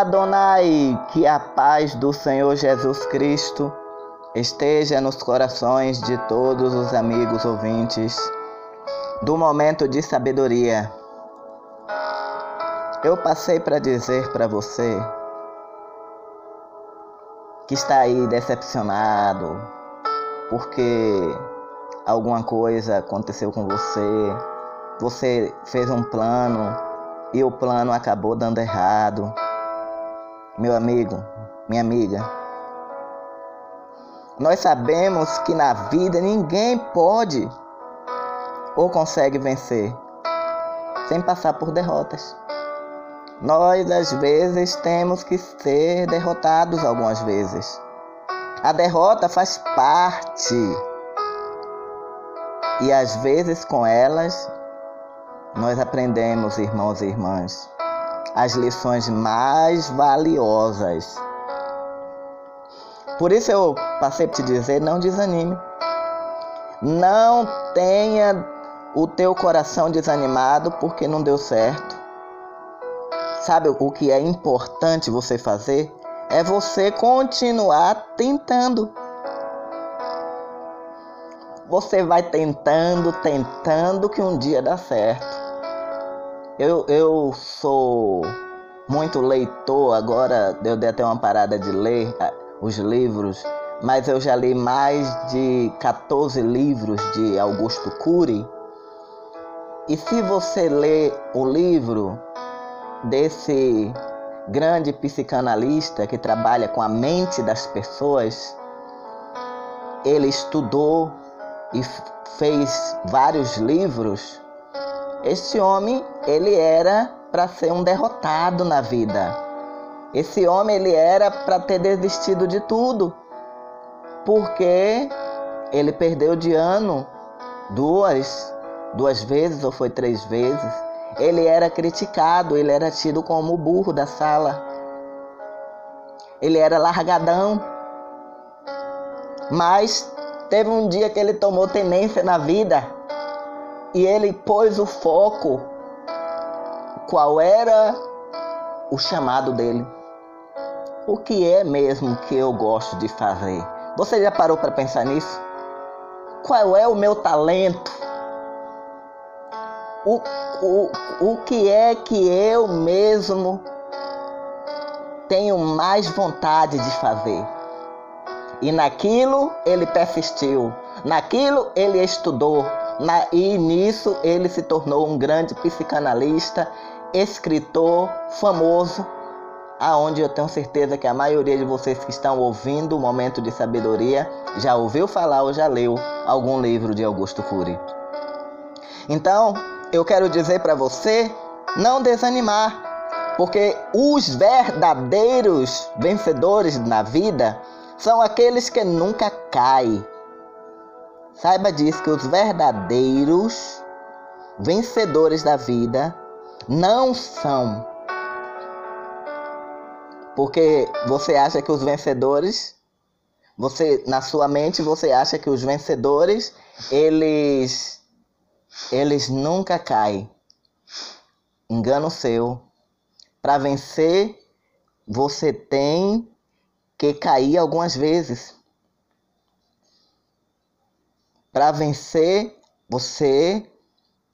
Adonai, que a paz do Senhor Jesus Cristo esteja nos corações de todos os amigos ouvintes do momento de sabedoria. Eu passei para dizer para você que está aí decepcionado porque alguma coisa aconteceu com você, você fez um plano e o plano acabou dando errado. Meu amigo, minha amiga, nós sabemos que na vida ninguém pode ou consegue vencer sem passar por derrotas. Nós às vezes temos que ser derrotados algumas vezes. A derrota faz parte. E às vezes com elas nós aprendemos, irmãos e irmãs, as lições mais valiosas. Por isso eu passei para te dizer, não desanime. Não tenha o teu coração desanimado porque não deu certo. Sabe o que é importante você fazer? É você continuar tentando. Você vai tentando, tentando que um dia dá certo. Eu, eu sou muito leitor, agora eu dei até uma parada de ler ah, os livros, mas eu já li mais de 14 livros de Augusto Cury. E se você ler o livro desse grande psicanalista que trabalha com a mente das pessoas, ele estudou e fez vários livros este homem, ele era para ser um derrotado na vida. Esse homem, ele era para ter desistido de tudo. Porque ele perdeu de ano duas, duas vezes ou foi três vezes. Ele era criticado, ele era tido como o burro da sala. Ele era largadão. Mas teve um dia que ele tomou tenência na vida e ele pôs o foco qual era o chamado dele. O que é mesmo que eu gosto de fazer? Você já parou para pensar nisso? Qual é o meu talento? O, o, o que é que eu mesmo tenho mais vontade de fazer? E naquilo ele persistiu, naquilo ele estudou, e nisso ele se tornou um grande psicanalista, escritor famoso, aonde eu tenho certeza que a maioria de vocês que estão ouvindo o momento de sabedoria já ouviu falar ou já leu algum livro de Augusto Cury. Então, eu quero dizer para você não desanimar, porque os verdadeiros vencedores na vida são aqueles que nunca caem Saiba disso que os verdadeiros vencedores da vida não são. Porque você acha que os vencedores, você na sua mente você acha que os vencedores, eles eles nunca caem. Engano seu. Para vencer, você tem que cair algumas vezes. Para vencer, você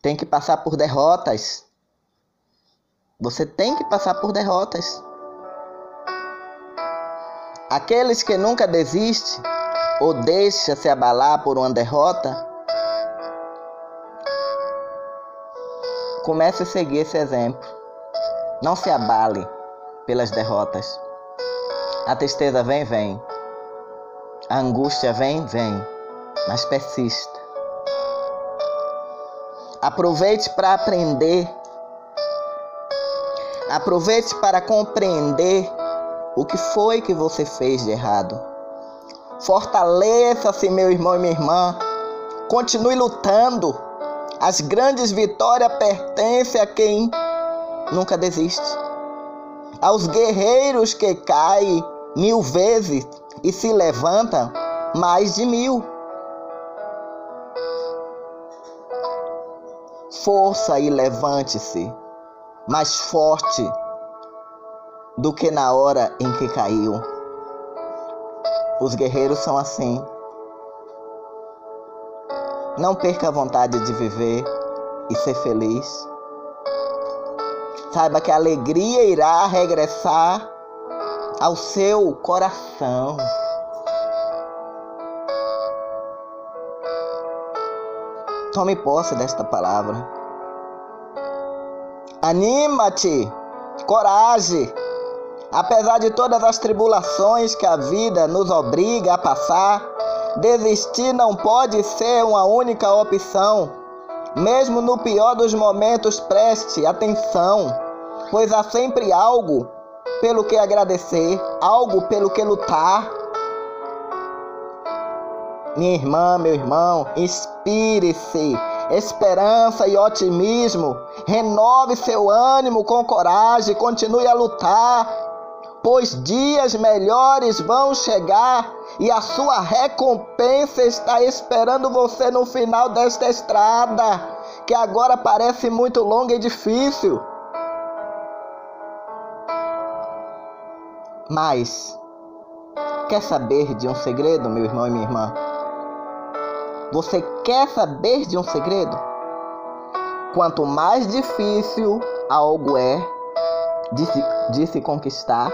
tem que passar por derrotas. Você tem que passar por derrotas. Aqueles que nunca desistem ou deixa se abalar por uma derrota, comece a seguir esse exemplo. Não se abale pelas derrotas. A tristeza vem, vem. A angústia vem, vem mas persista. Aproveite para aprender. Aproveite para compreender o que foi que você fez de errado. Fortaleça-se, meu irmão e minha irmã. Continue lutando. As grandes vitórias pertencem a quem nunca desiste. Aos guerreiros que caem mil vezes e se levantam mais de mil. Força e levante-se, mais forte, do que na hora em que caiu. Os guerreiros são assim. Não perca a vontade de viver e ser feliz. Saiba que a alegria irá regressar ao seu coração. Tome posse desta palavra. Anima-te, coragem. Apesar de todas as tribulações que a vida nos obriga a passar, desistir não pode ser uma única opção. Mesmo no pior dos momentos, preste atenção, pois há sempre algo pelo que agradecer, algo pelo que lutar. Minha irmã, meu irmão, inspire-se, esperança e otimismo. Renove seu ânimo com coragem, continue a lutar pois dias melhores vão chegar e a sua recompensa está esperando você no final desta estrada, que agora parece muito longa e difícil. Mas, quer saber de um segredo, meu irmão e minha irmã? Você quer saber de um segredo? Quanto mais difícil algo é de se, de se conquistar,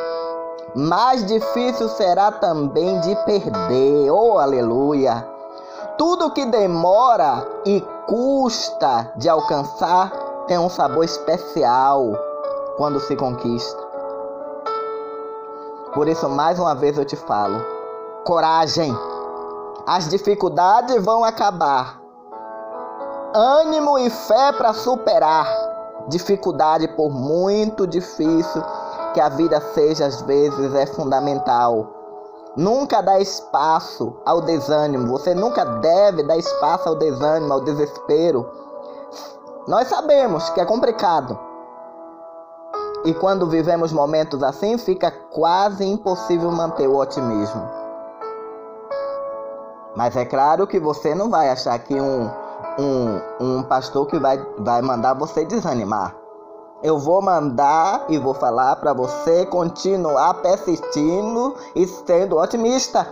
mais difícil será também de perder. Oh, aleluia! Tudo que demora e custa de alcançar tem um sabor especial quando se conquista. Por isso, mais uma vez eu te falo: coragem. As dificuldades vão acabar. Ânimo e fé para superar. Dificuldade, por muito difícil que a vida seja, às vezes, é fundamental. Nunca dá espaço ao desânimo. Você nunca deve dar espaço ao desânimo, ao desespero. Nós sabemos que é complicado. E quando vivemos momentos assim, fica quase impossível manter o otimismo. Mas é claro que você não vai achar que um, um, um pastor que vai, vai mandar você desanimar. Eu vou mandar e vou falar para você continuar persistindo e sendo otimista.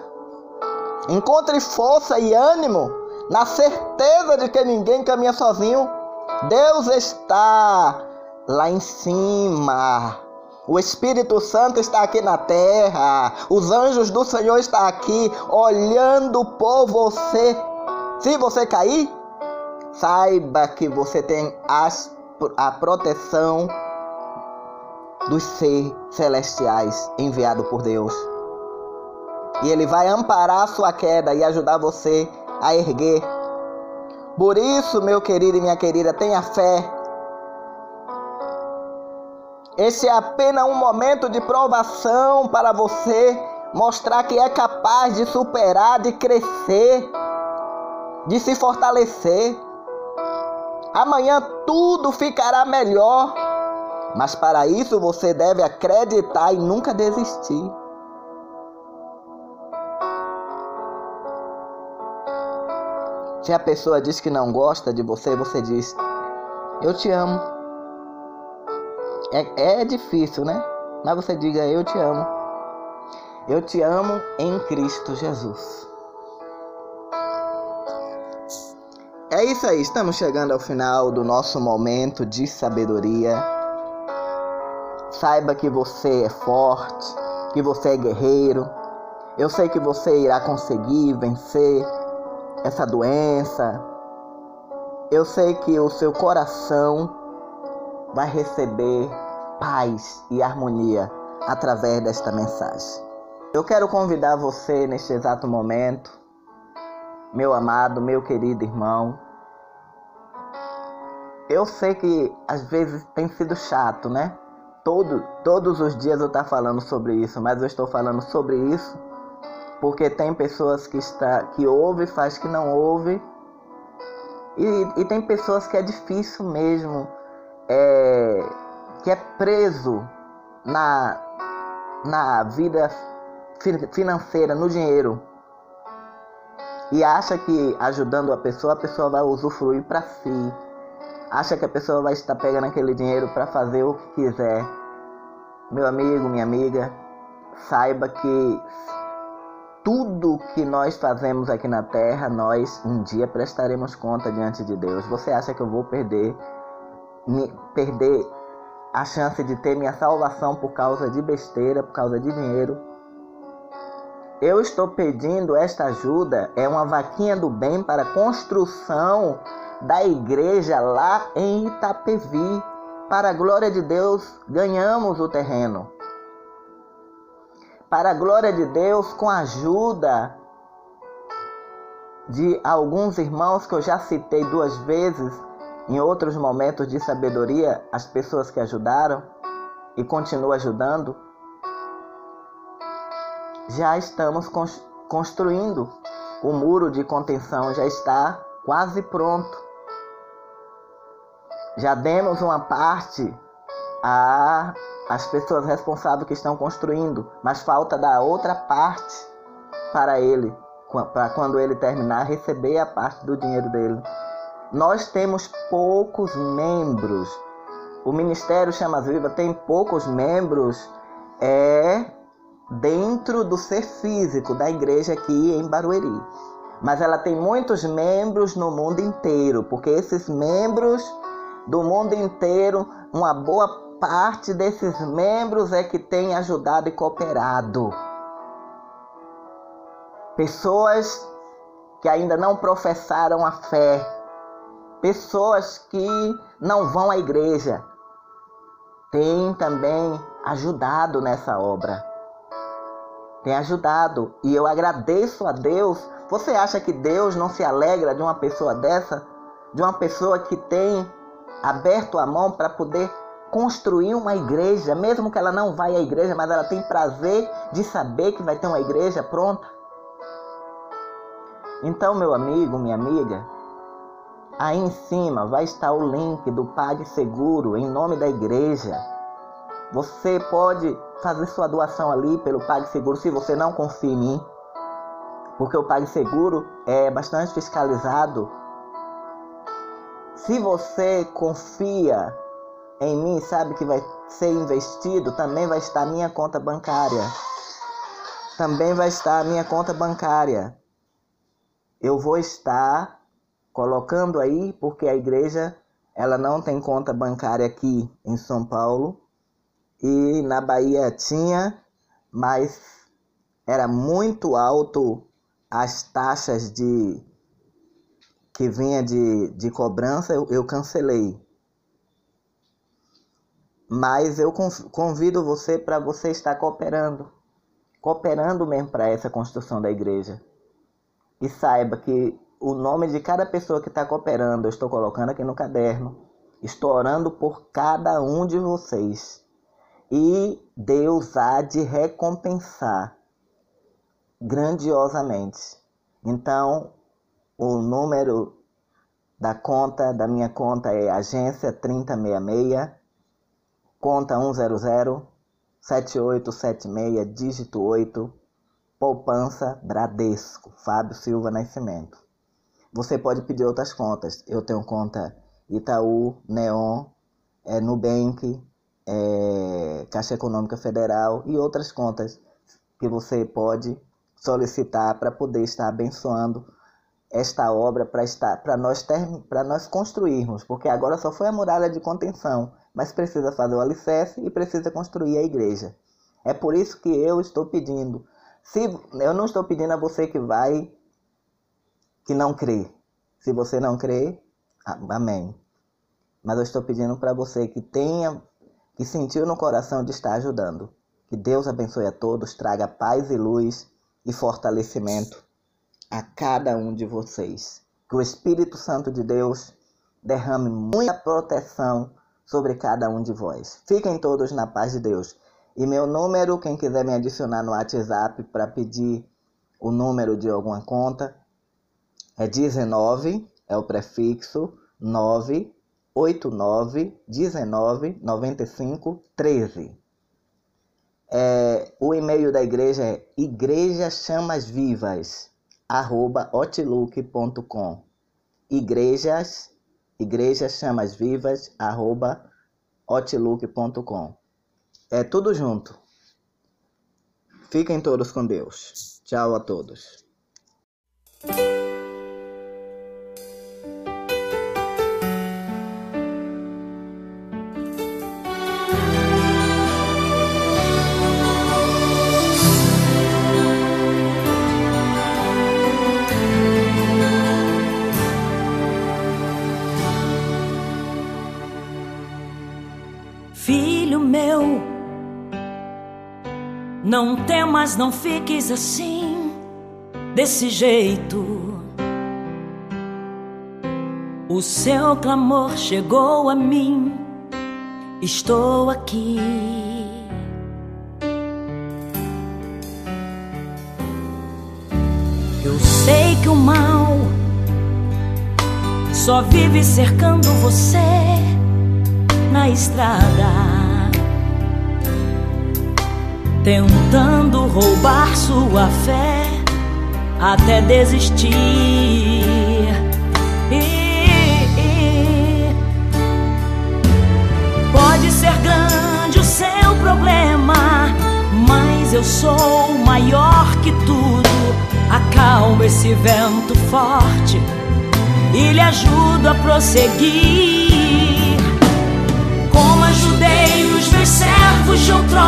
Encontre força e ânimo na certeza de que ninguém caminha sozinho. Deus está lá em cima. O Espírito Santo está aqui na terra. Os anjos do Senhor estão aqui olhando por você. Se você cair, saiba que você tem as a proteção dos seres celestiais enviado por Deus. E Ele vai amparar a sua queda e ajudar você a erguer. Por isso, meu querido e minha querida, tenha fé. Esse é apenas um momento de provação para você mostrar que é capaz de superar, de crescer, de se fortalecer. Amanhã tudo ficará melhor. Mas para isso você deve acreditar e nunca desistir. Se a pessoa diz que não gosta de você, você diz: Eu te amo. É, é difícil, né? Mas você diga: Eu te amo. Eu te amo em Cristo Jesus. É isso aí, estamos chegando ao final do nosso momento de sabedoria. Saiba que você é forte, que você é guerreiro. Eu sei que você irá conseguir vencer essa doença. Eu sei que o seu coração vai receber paz e harmonia através desta mensagem. Eu quero convidar você neste exato momento, meu amado, meu querido irmão, eu sei que às vezes tem sido chato, né? Todo, todos os dias eu estou tá falando sobre isso, mas eu estou falando sobre isso porque tem pessoas que está que ouve, faz que não ouve. E, e tem pessoas que é difícil mesmo, é, que é preso na, na vida financeira, no dinheiro. E acha que ajudando a pessoa, a pessoa vai usufruir para si acha que a pessoa vai estar pegando aquele dinheiro para fazer o que quiser. Meu amigo, minha amiga, saiba que tudo que nós fazemos aqui na terra, nós um dia prestaremos conta diante de Deus. Você acha que eu vou perder me, perder a chance de ter minha salvação por causa de besteira, por causa de dinheiro? Eu estou pedindo esta ajuda, é uma vaquinha do bem para a construção da igreja lá em Itapevi. Para a glória de Deus, ganhamos o terreno para a glória de Deus, com a ajuda de alguns irmãos que eu já citei duas vezes em outros momentos de sabedoria, as pessoas que ajudaram e continuam ajudando, já estamos construindo. O muro de contenção já está quase pronto. Já demos uma parte as pessoas responsáveis que estão construindo, mas falta da outra parte para ele, para quando ele terminar receber a parte do dinheiro dele. Nós temos poucos membros. O Ministério Chamas Viva tem poucos membros é dentro do ser físico da igreja aqui em Barueri. Mas ela tem muitos membros no mundo inteiro, porque esses membros do mundo inteiro, uma boa parte desses membros é que tem ajudado e cooperado. Pessoas que ainda não professaram a fé, pessoas que não vão à igreja, têm também ajudado nessa obra. Tem ajudado e eu agradeço a Deus. Você acha que Deus não se alegra de uma pessoa dessa? De uma pessoa que tem aberto a mão para poder construir uma igreja, mesmo que ela não vá à igreja, mas ela tem prazer de saber que vai ter uma igreja pronta. Então, meu amigo, minha amiga, aí em cima vai estar o link do PagSeguro em nome da igreja. Você pode fazer sua doação ali pelo PagSeguro se você não confia em mim. Porque o PagSeguro é bastante fiscalizado. Se você confia em mim, sabe que vai ser investido, também vai estar minha conta bancária. Também vai estar minha conta bancária. Eu vou estar colocando aí, porque a igreja ela não tem conta bancária aqui em São Paulo e na Bahia tinha, mas era muito alto as taxas de que vinha de, de cobrança, eu, eu cancelei. Mas eu convido você para você estar cooperando, cooperando mesmo para essa construção da igreja. E saiba que o nome de cada pessoa que está cooperando eu estou colocando aqui no caderno. Estou orando por cada um de vocês. E Deus há de recompensar grandiosamente. Então, o número da conta, da minha conta é agência 3066 conta 100 7876 dígito 8 poupança Bradesco Fábio Silva Nascimento. Você pode pedir outras contas. Eu tenho conta Itaú, Neon, é, Nubank, é, Caixa Econômica Federal e outras contas que você pode solicitar para poder estar abençoando esta obra para estar para nós para nós construirmos, porque agora só foi a muralha de contenção mas precisa fazer o alicerce e precisa construir a igreja. É por isso que eu estou pedindo. Se eu não estou pedindo a você que vai que não crê. Se você não crê, amém. Mas eu estou pedindo para você que tenha que sentiu no coração de estar ajudando. Que Deus abençoe a todos, traga paz e luz e fortalecimento a cada um de vocês. Que o Espírito Santo de Deus derrame muita proteção sobre cada um de vós. Fiquem todos na paz de Deus. E meu número, quem quiser me adicionar no WhatsApp para pedir o número de alguma conta, é 19, é o prefixo 989 19 95 13. É, o e-mail da igreja é igrejachamasvivas arroba igrejas igreja chamas vivas arroba É tudo junto. Fiquem todos com Deus. Tchau a todos. Não temas, não fiques assim, desse jeito. O seu clamor chegou a mim, estou aqui. Eu sei que o mal só vive cercando você na estrada tentando roubar sua fé até desistir. Pode ser grande o seu problema, mas eu sou maior que tudo. Acalma esse vento forte e lhe ajudo a prosseguir. Como ajudei os meus servos de outrora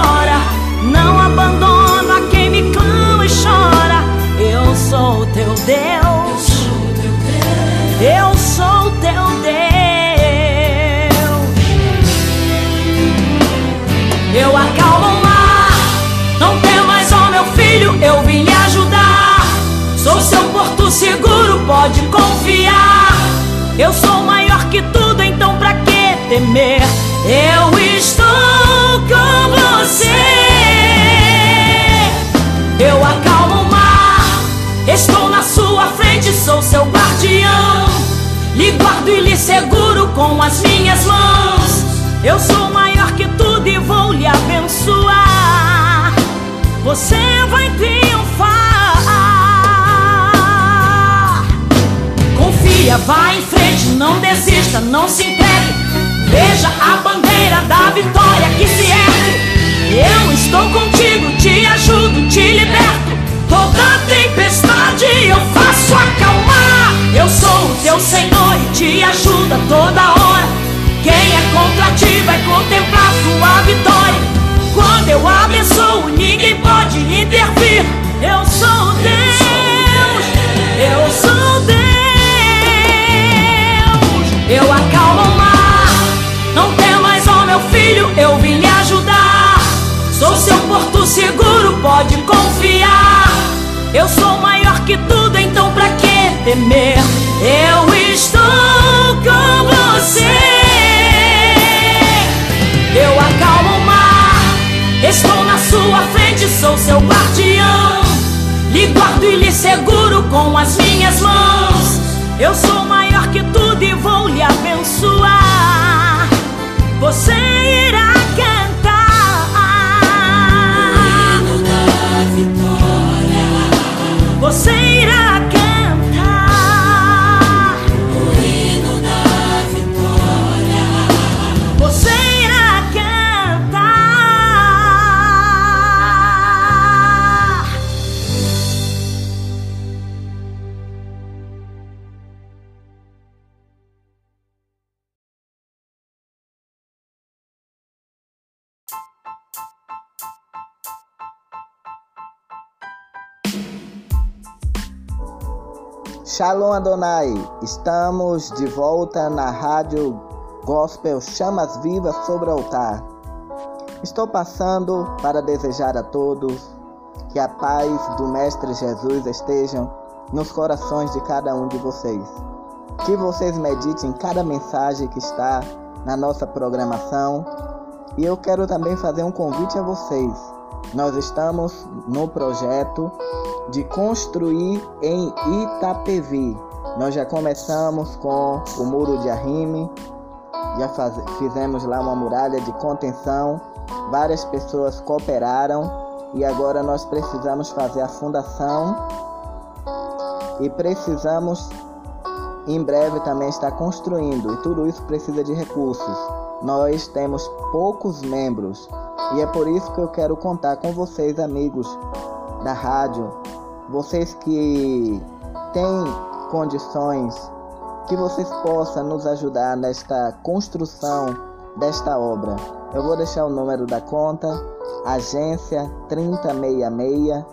as minhas mãos. Eu sou maior que tudo e vou lhe abençoar. Você vai triunfar. Confia, vá em frente, não desista, não se entregue. Veja a bandeira da vitória que se ergue. Eu estou contigo, te ajudo, te liberto. Toda tempestade eu faço acalmar. Eu sou o teu Senhor e te ajuda toda hora. Quem é contra ti vai contemplar sua vitória. Quando eu abençoo, ninguém pode intervir. Eu sou Deus, eu sou Deus. Eu acalmo o mar. Não tem mais, ó meu filho, eu vim lhe ajudar. Sou seu porto seguro, pode confiar. Temer? Eu estou com você. Eu acalmo o mar, estou na sua frente, sou seu guardião. Lhe guardo e lhe seguro com as minhas mãos. Eu sou maior que tudo e vou lhe abençoar. Você irá Shalom Adonai, estamos de volta na rádio Gospel Chamas Vivas sobre o Altar. Estou passando para desejar a todos que a paz do Mestre Jesus estejam nos corações de cada um de vocês. Que vocês meditem cada mensagem que está na nossa programação. E eu quero também fazer um convite a vocês. Nós estamos no projeto de construir em Itapevi. Nós já começamos com o muro de arrime, já faz, fizemos lá uma muralha de contenção, várias pessoas cooperaram e agora nós precisamos fazer a fundação e precisamos em breve também estar construindo e tudo isso precisa de recursos. Nós temos poucos membros E é por isso que eu quero contar com vocês, amigos da rádio, vocês que têm condições, que vocês possam nos ajudar nesta construção desta obra. Eu vou deixar o número da conta, agência 3066,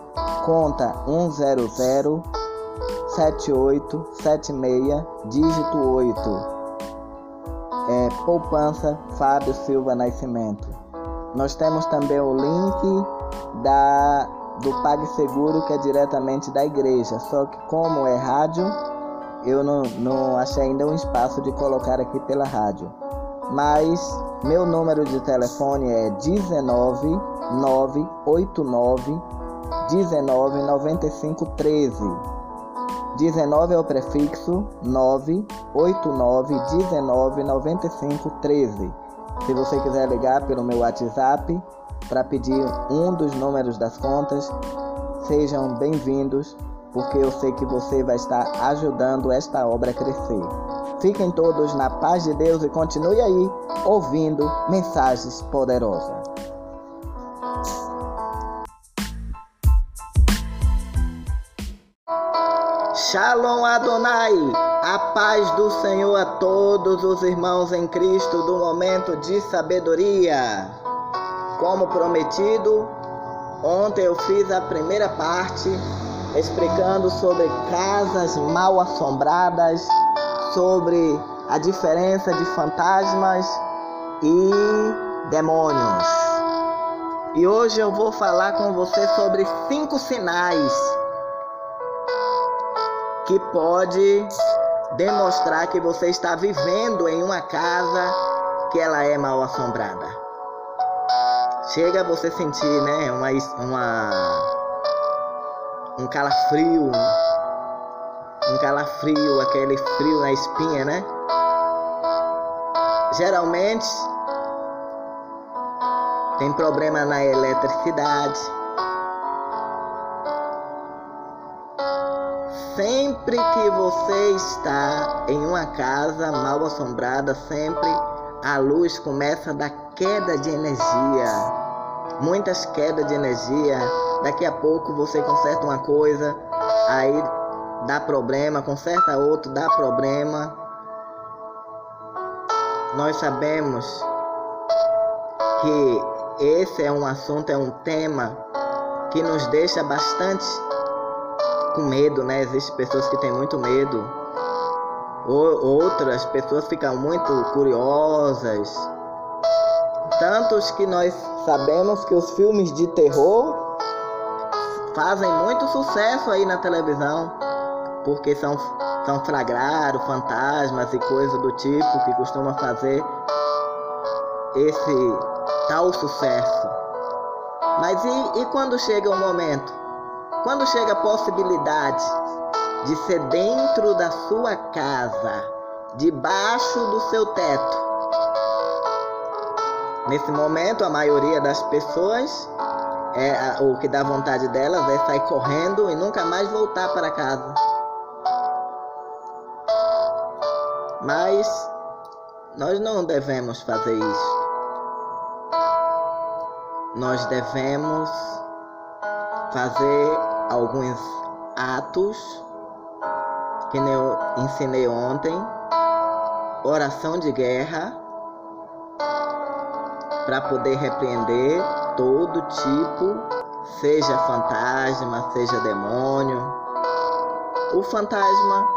conta 100 7876, dígito 8. É, poupança Fábio Silva Nascimento. Nós temos também o link da do PagSeguro que é diretamente da igreja. Só que como é rádio, eu não, não achei ainda um espaço de colocar aqui pela rádio. Mas meu número de telefone é 19 989 19 95 13. 19 é o prefixo 989 19 95 13. Se você quiser ligar pelo meu WhatsApp para pedir um dos números das contas, sejam bem-vindos, porque eu sei que você vai estar ajudando esta obra a crescer. Fiquem todos na paz de Deus e continue aí ouvindo mensagens poderosas. Shalom Adonai, a paz do Senhor a todos os irmãos em Cristo do momento de sabedoria. Como prometido, ontem eu fiz a primeira parte explicando sobre casas mal assombradas, sobre a diferença de fantasmas e demônios. E hoje eu vou falar com você sobre cinco sinais que pode demonstrar que você está vivendo em uma casa que ela é mal assombrada. Chega a você sentir, né, uma, uma um calafrio, um calafrio, aquele frio na espinha, né? Geralmente tem problema na eletricidade. Sempre que você está em uma casa mal assombrada, sempre a luz começa dar queda de energia. Muitas quedas de energia. Daqui a pouco você conserta uma coisa, aí dá problema, conserta outro, dá problema. Nós sabemos que esse é um assunto, é um tema que nos deixa bastante com medo, né? Existem pessoas que têm muito medo. Outras pessoas ficam muito curiosas. Tantos que nós sabemos que os filmes de terror fazem muito sucesso aí na televisão, porque são, são flagrados fantasmas e coisas do tipo que costuma fazer esse tal sucesso. Mas e, e quando chega o momento quando chega a possibilidade de ser dentro da sua casa, debaixo do seu teto, nesse momento a maioria das pessoas é o que dá vontade delas é sair correndo e nunca mais voltar para casa. Mas nós não devemos fazer isso. Nós devemos fazer alguns atos que eu ensinei ontem, oração de guerra, para poder repreender todo tipo, seja fantasma, seja demônio. O fantasma,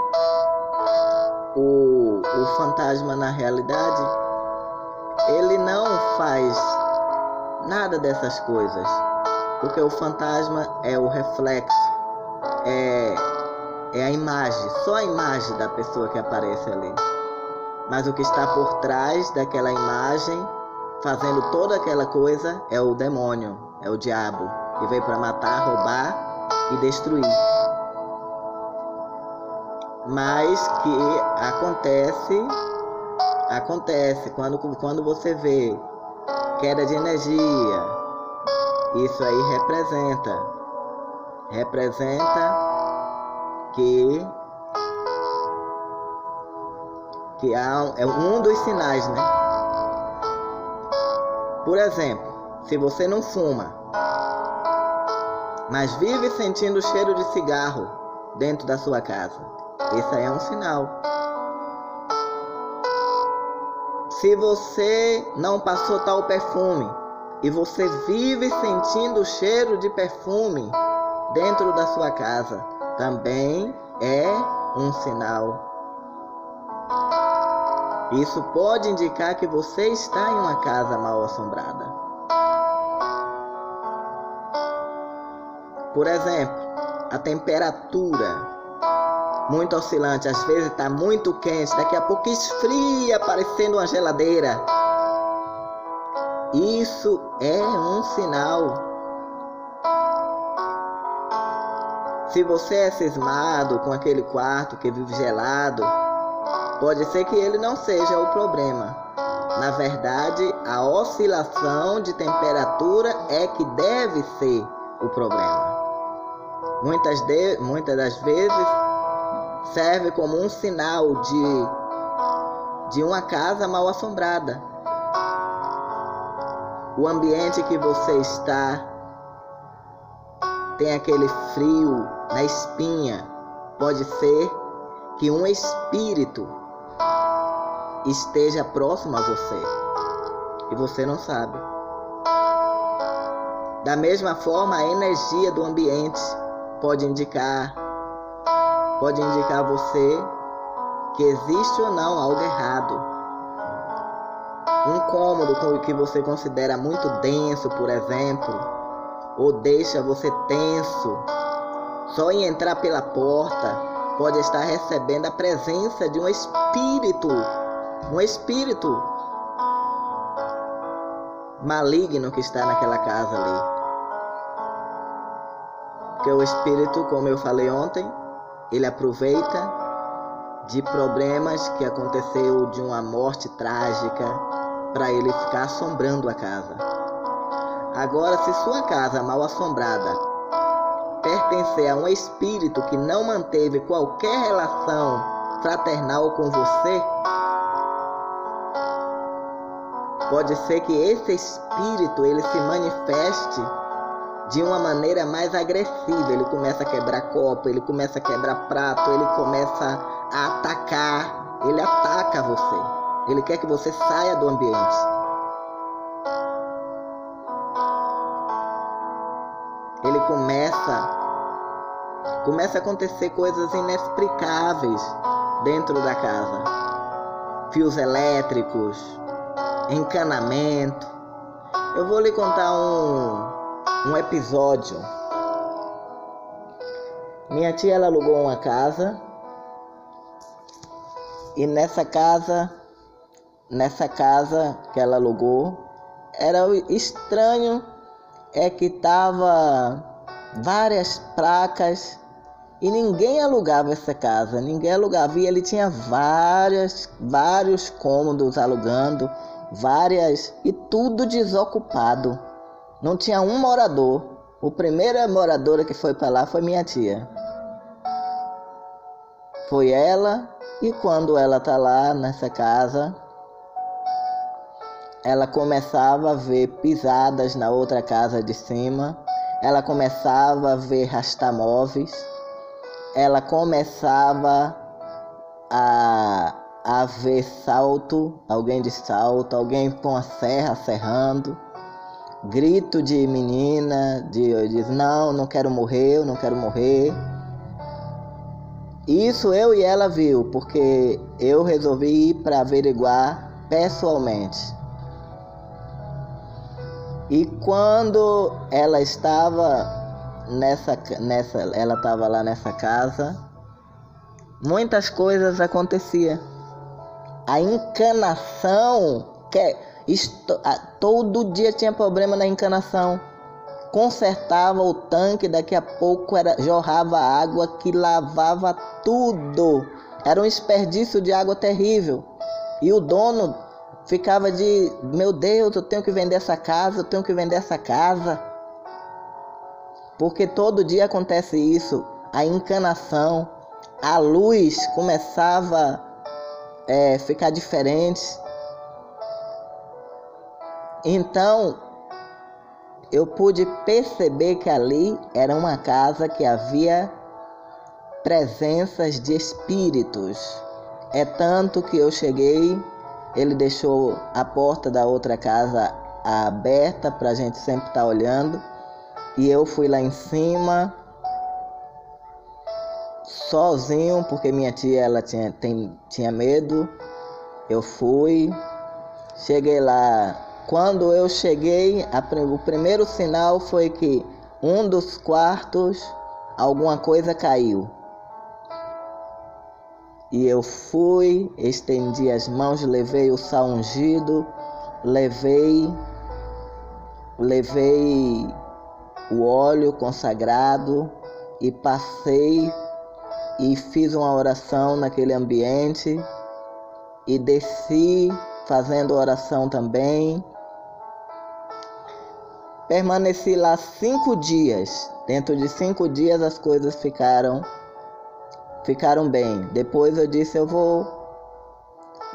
o, o fantasma na realidade, ele não faz nada dessas coisas porque o fantasma é o reflexo, é, é a imagem, só a imagem da pessoa que aparece ali. Mas o que está por trás daquela imagem, fazendo toda aquela coisa, é o demônio, é o diabo, que veio para matar, roubar e destruir. Mas que acontece, acontece quando, quando você vê queda de energia, isso aí representa representa que que há, é um dos sinais, né? Por exemplo, Se você não fuma, mas vive sentindo o cheiro de cigarro dentro da sua casa, aí é um sinal. Se você não passou tal perfume e você vive sentindo o cheiro de perfume dentro da sua casa, também é um sinal. Isso pode indicar que você está em uma casa mal assombrada. Por exemplo, a temperatura muito oscilante, às vezes está muito quente, daqui a pouco esfria, parecendo uma geladeira. Isso é um sinal. Se você é cismado com aquele quarto que vive gelado, pode ser que ele não seja o problema. Na verdade, a oscilação de temperatura é que deve ser o problema. Muitas, de, muitas das vezes serve como um sinal de, de uma casa mal assombrada. O ambiente que você está tem aquele frio na espinha. Pode ser que um espírito esteja próximo a você e você não sabe. Da mesma forma, a energia do ambiente pode indicar pode indicar a você que existe ou não algo errado. Um cômodo que você considera muito denso, por exemplo, ou deixa você tenso, só em entrar pela porta pode estar recebendo a presença de um espírito, um espírito maligno que está naquela casa ali. Porque o espírito, como eu falei ontem, ele aproveita de problemas que aconteceu de uma morte trágica para ele ficar assombrando a casa. Agora, se sua casa mal assombrada pertencer a um espírito que não manteve qualquer relação fraternal com você, pode ser que esse espírito ele se manifeste de uma maneira mais agressiva. Ele começa a quebrar copo, ele começa a quebrar prato, ele começa a atacar. Ele ataca você. Ele quer que você saia do ambiente. Ele começa começa a acontecer coisas inexplicáveis dentro da casa. Fios elétricos, encanamento. Eu vou lhe contar um um episódio. Minha tia ela alugou uma casa e nessa casa, nessa casa que ela alugou, era estranho é que tava várias placas e ninguém alugava essa casa, ninguém alugava. E ele tinha várias, vários cômodos alugando, várias e tudo desocupado. Não tinha um morador. O primeira moradora que foi para lá foi minha tia. Foi ela e quando ela tá lá nessa casa, ela começava a ver pisadas na outra casa de cima, ela começava a ver rastamóveis, ela começava a, a ver salto, alguém de salto, alguém com a serra serrando grito de menina, de diz não, não quero morrer, eu não quero morrer. Isso eu e ela viu, porque eu resolvi ir para averiguar pessoalmente. E quando ela estava nessa nessa, ela estava lá nessa casa, muitas coisas aconteciam. A encanação que isto, todo dia tinha problema na encanação. Consertava o tanque, daqui a pouco era, jorrava água que lavava tudo. Era um desperdício de água terrível. E o dono ficava de: Meu Deus, eu tenho que vender essa casa, eu tenho que vender essa casa. Porque todo dia acontece isso. A encanação, a luz começava a é, ficar diferente. Então, eu pude perceber que ali era uma casa que havia presenças de espíritos. É tanto que eu cheguei, ele deixou a porta da outra casa aberta para a gente sempre estar tá olhando. E eu fui lá em cima, sozinho, porque minha tia ela tinha, tem, tinha medo. Eu fui, cheguei lá. Quando eu cheguei, a, o primeiro sinal foi que um dos quartos, alguma coisa caiu. E eu fui, estendi as mãos, levei o sal ungido, levei, levei o óleo consagrado e passei e fiz uma oração naquele ambiente e desci fazendo oração também. Permaneci lá cinco dias. Dentro de cinco dias as coisas ficaram ficaram bem. Depois eu disse eu vou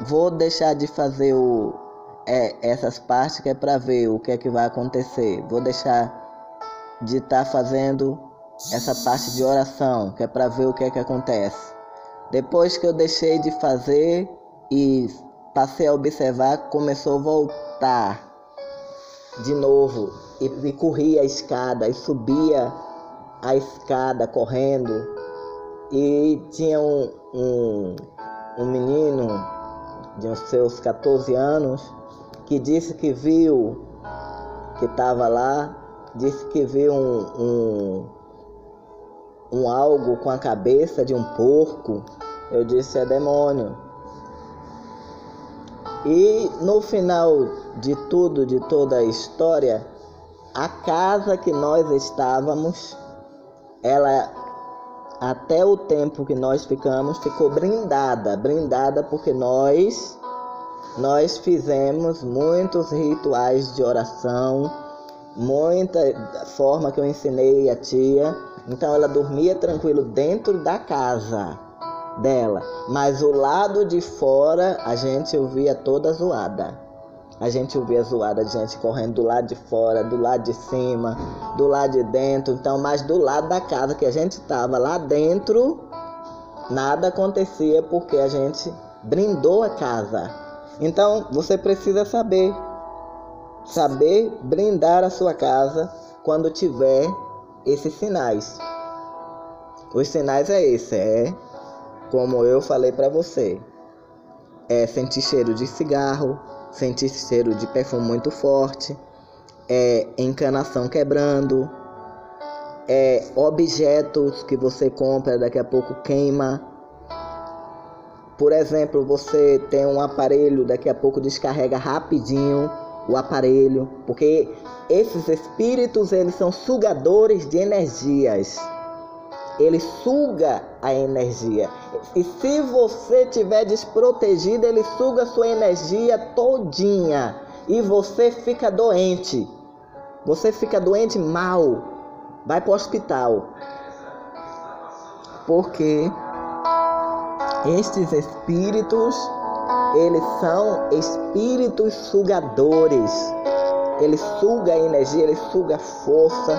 vou deixar de fazer o, é, essas partes que é para ver o que é que vai acontecer. Vou deixar de estar tá fazendo essa parte de oração que é para ver o que é que acontece. Depois que eu deixei de fazer e passei a observar, começou a voltar de novo e, e corria a escada e subia a escada correndo e tinha um, um, um menino de uns seus 14 anos que disse que viu, que estava lá, disse que viu um, um, um algo com a cabeça de um porco. Eu disse é demônio. E no final de tudo, de toda a história, a casa que nós estávamos, ela até o tempo que nós ficamos, ficou brindada, brindada porque nós nós fizemos muitos rituais de oração, muita forma que eu ensinei a tia. Então ela dormia tranquilo dentro da casa dela, mas o lado de fora a gente ouvia toda zoada. A gente ouvia zoada de gente correndo do lado de fora, do lado de cima, do lado de dentro. Então, mas do lado da casa que a gente estava lá dentro, nada acontecia porque a gente brindou a casa. Então, você precisa saber saber brindar a sua casa quando tiver esses sinais. Os sinais é esse, é como eu falei para você. É sentir cheiro de cigarro, sentir cheiro de perfume muito forte, é encanação quebrando, é objetos que você compra daqui a pouco queima. Por exemplo, você tem um aparelho, daqui a pouco descarrega rapidinho o aparelho, porque esses espíritos eles são sugadores de energias ele suga a energia. E se você tiver desprotegido, ele suga sua energia todinha e você fica doente. Você fica doente mal. Vai para o hospital. Porque estes espíritos, eles são espíritos sugadores. Ele suga a energia, ele suga a força,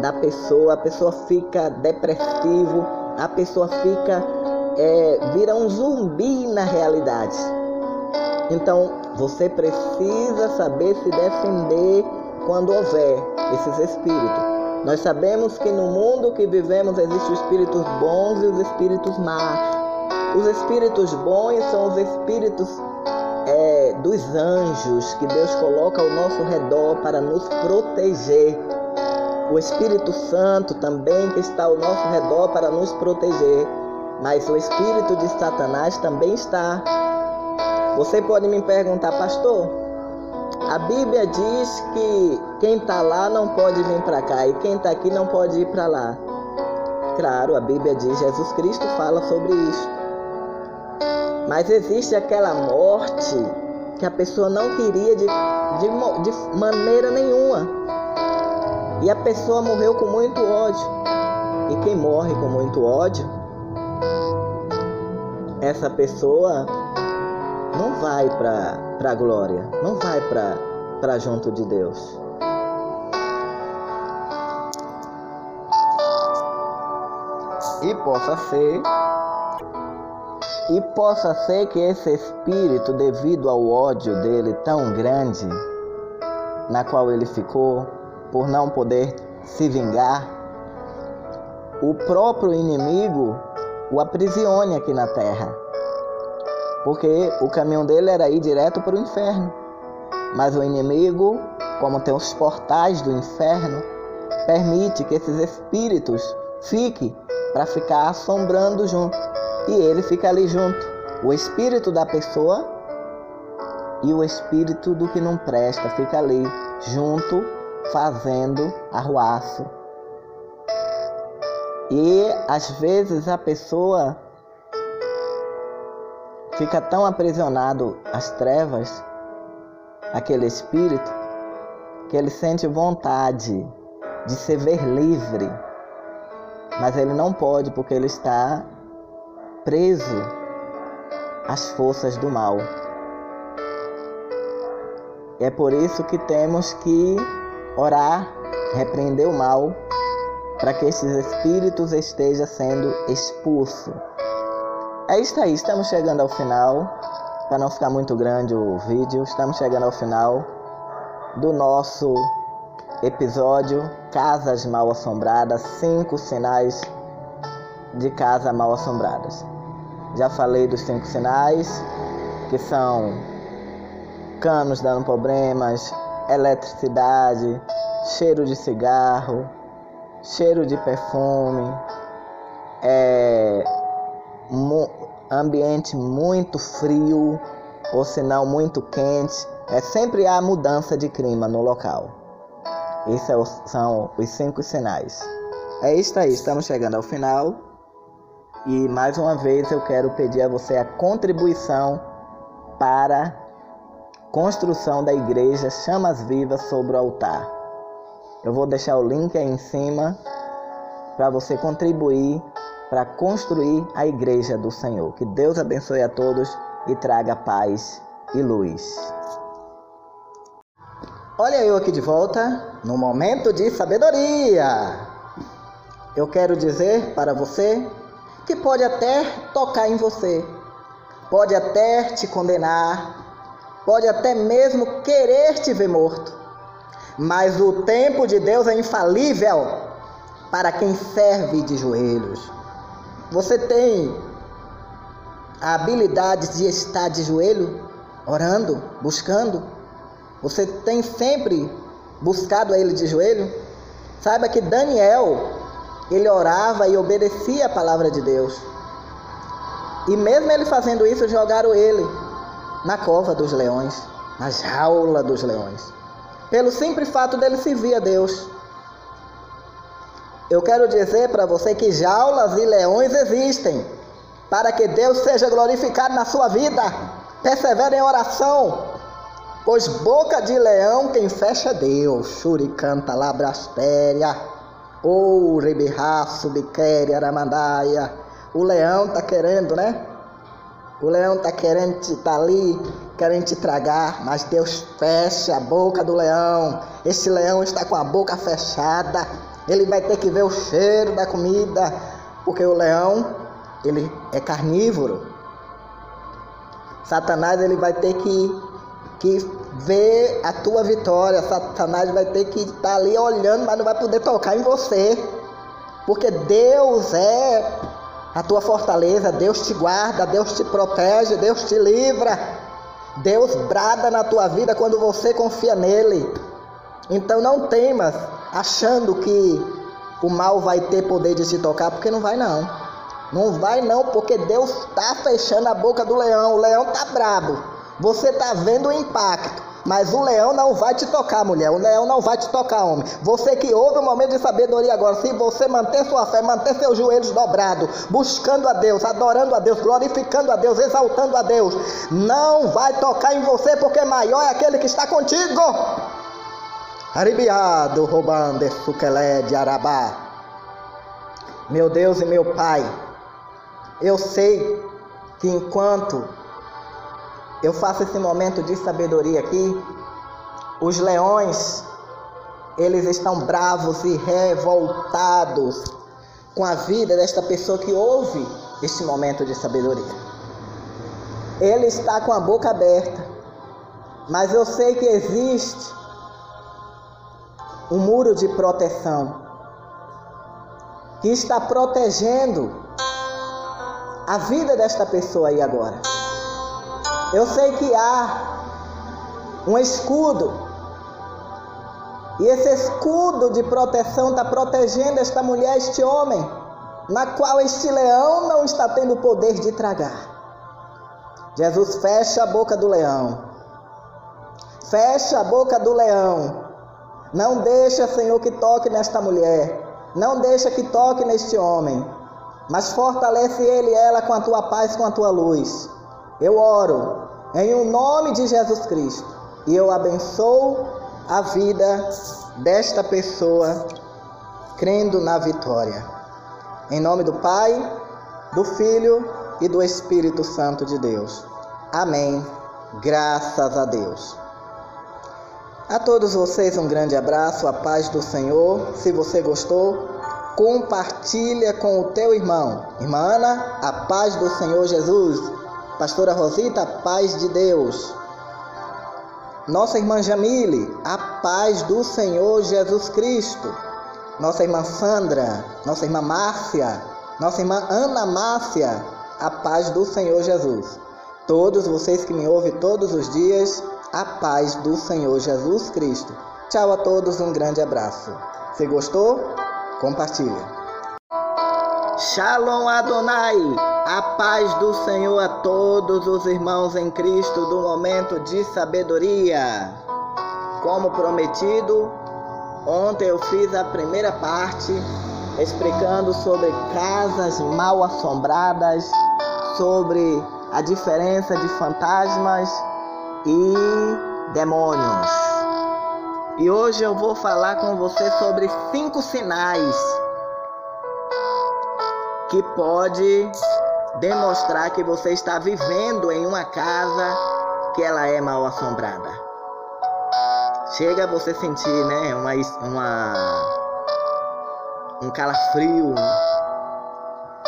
da pessoa, a pessoa fica depressivo, a pessoa fica é, vira um zumbi na realidade. Então você precisa saber se defender quando houver esses espíritos. Nós sabemos que no mundo que vivemos existem os espíritos bons e os espíritos maus. Os espíritos bons são os espíritos é, dos anjos que Deus coloca ao nosso redor para nos proteger o Espírito Santo também que está ao nosso redor para nos proteger, mas o Espírito de Satanás também está. Você pode me perguntar, pastor, a Bíblia diz que quem está lá não pode vir para cá e quem está aqui não pode ir para lá. Claro, a Bíblia diz, Jesus Cristo fala sobre isso. Mas existe aquela morte que a pessoa não queria de, de, de maneira nenhuma. E a pessoa morreu com muito ódio. E quem morre com muito ódio, essa pessoa não vai para a glória, não vai para junto de Deus. E possa ser e possa ser que esse espírito, devido ao ódio dele tão grande, na qual ele ficou, por não poder se vingar, o próprio inimigo o aprisione aqui na terra. Porque o caminho dele era ir direto para o inferno. Mas o inimigo, como tem os portais do inferno, permite que esses espíritos fiquem para ficar assombrando junto. E ele fica ali junto. O espírito da pessoa e o espírito do que não presta fica ali junto, fazendo arruaço. E às vezes a pessoa fica tão aprisionado às trevas, aquele espírito, que ele sente vontade de se ver livre, mas ele não pode porque ele está preso às forças do mal. É por isso que temos que orar, repreender o mal, para que esses espíritos estejam sendo expulsos. É isso aí, estamos chegando ao final. Para não ficar muito grande o vídeo, estamos chegando ao final do nosso episódio Casas Mal Assombradas, cinco sinais de casa mal assombradas. Já falei dos cinco sinais, que são canos dando problemas, eletricidade, cheiro de cigarro, cheiro de perfume, é, ambiente muito frio ou senão muito quente, é sempre há mudança de clima no local. Esses é são os cinco sinais. É isso aí, estamos chegando ao final. E mais uma vez eu quero pedir a você a contribuição para a construção da igreja Chamas Vivas sobre o altar. Eu vou deixar o link aí em cima para você contribuir para construir a igreja do Senhor. Que Deus abençoe a todos e traga paz e luz. Olha eu aqui de volta no momento de sabedoria. Eu quero dizer para você que pode até tocar em você, pode até te condenar, pode até mesmo querer te ver morto. Mas o tempo de Deus é infalível para quem serve de joelhos. Você tem a habilidade de estar de joelho, orando, buscando? Você tem sempre buscado a Ele de joelho? Saiba que Daniel, ele orava e obedecia a palavra de Deus. E mesmo ele fazendo isso, jogaram ele na cova dos leões, na jaula dos leões. Pelo simples fato dele servir a Deus. Eu quero dizer para você que jaulas e leões existem para que Deus seja glorificado na sua vida. Persevere em oração, pois boca de leão quem fecha é Deus. Shuricanta labrastéria, ou rebirra, subquere, aramandaia. O leão tá querendo, né? O leão tá querendo te tá ali, querendo te tragar, mas Deus fecha a boca do leão. Esse leão está com a boca fechada ele vai ter que ver o cheiro da comida, porque o leão, ele é carnívoro. Satanás, ele vai ter que, que ver a tua vitória. Satanás vai ter que estar ali olhando, mas não vai poder tocar em você. Porque Deus é a tua fortaleza, Deus te guarda, Deus te protege, Deus te livra. Deus brada na tua vida quando você confia nele. Então não temas, achando que o mal vai ter poder de se tocar, porque não vai não. Não vai não, porque Deus está fechando a boca do leão. O leão tá brabo. Você está vendo o impacto. Mas o leão não vai te tocar, mulher. O leão não vai te tocar, homem. Você que ouve o momento de sabedoria agora, se você manter sua fé, manter seus joelhos dobrados, buscando a Deus, adorando a Deus, glorificando a Deus, exaltando a Deus, não vai tocar em você, porque maior é aquele que está contigo. Aribiado, roubando suquelé de Arabá. Meu Deus e meu Pai, eu sei que enquanto eu faço esse momento de sabedoria aqui, os leões, eles estão bravos e revoltados com a vida desta pessoa que ouve este momento de sabedoria. Ele está com a boca aberta, mas eu sei que existe um muro de proteção que está protegendo a vida desta pessoa aí agora. Eu sei que há um escudo e esse escudo de proteção está protegendo esta mulher, este homem, na qual este leão não está tendo poder de tragar. Jesus fecha a boca do leão. Fecha a boca do leão. Não deixa, Senhor, que toque nesta mulher. Não deixa que toque neste homem. Mas fortalece ele e ela com a tua paz, com a tua luz. Eu oro em o um nome de Jesus Cristo e eu abençoo a vida desta pessoa crendo na vitória. Em nome do Pai, do Filho e do Espírito Santo de Deus. Amém. Graças a Deus. A todos vocês um grande abraço, a paz do Senhor. Se você gostou, compartilha com o teu irmão. Irmã Ana, a paz do Senhor Jesus. Pastora Rosita, paz de Deus. Nossa irmã Jamile, a paz do Senhor Jesus Cristo. Nossa irmã Sandra, nossa irmã Márcia, nossa irmã Ana Márcia, a paz do Senhor Jesus. Todos vocês que me ouvem todos os dias, a paz do Senhor Jesus Cristo. Tchau a todos, um grande abraço. Se gostou, compartilha. Shalom Adonai, a paz do Senhor a todos os irmãos em Cristo do momento de sabedoria. Como prometido, ontem eu fiz a primeira parte explicando sobre casas mal assombradas, sobre a diferença de fantasmas e demônios. E hoje eu vou falar com você sobre cinco sinais que pode demonstrar que você está vivendo em uma casa que ela é mal assombrada. Chega você sentir, né, uma, uma um calafrio,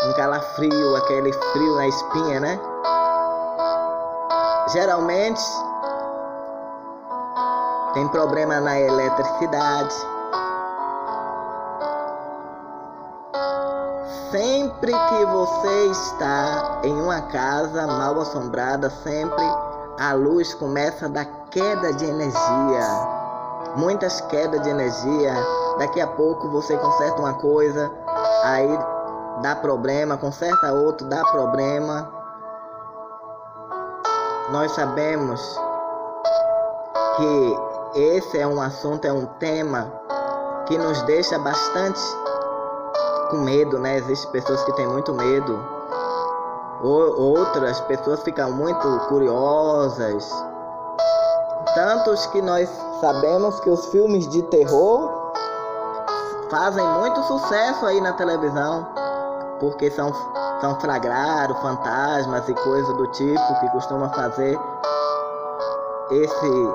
um calafrio, aquele frio na espinha, né? Geralmente tem problema na eletricidade. Sempre que você está em uma casa mal assombrada, sempre a luz começa a dar queda de energia. Muitas quedas de energia. Daqui a pouco você conserta uma coisa, aí dá problema, conserta outro, dá problema nós sabemos que esse é um assunto, é um tema que nos deixa bastante com medo, né? Existem pessoas que têm muito medo, outras pessoas ficam muito curiosas. Tantos que nós sabemos que os filmes de terror fazem muito sucesso aí na televisão, porque são são flagraram fantasmas e coisas do tipo que costuma fazer esse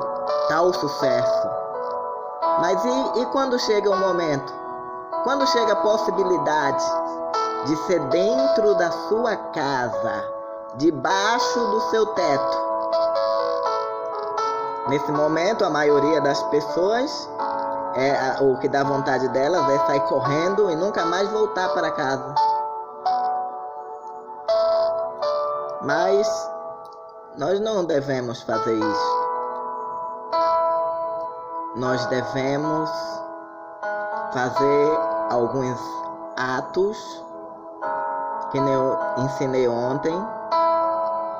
tal sucesso. Mas e, e quando chega o momento? Quando chega a possibilidade de ser dentro da sua casa, debaixo do seu teto? Nesse momento, a maioria das pessoas, é, o que dá vontade delas é sair correndo e nunca mais voltar para casa. Mas nós não devemos fazer isso. Nós devemos fazer alguns atos que eu ensinei ontem,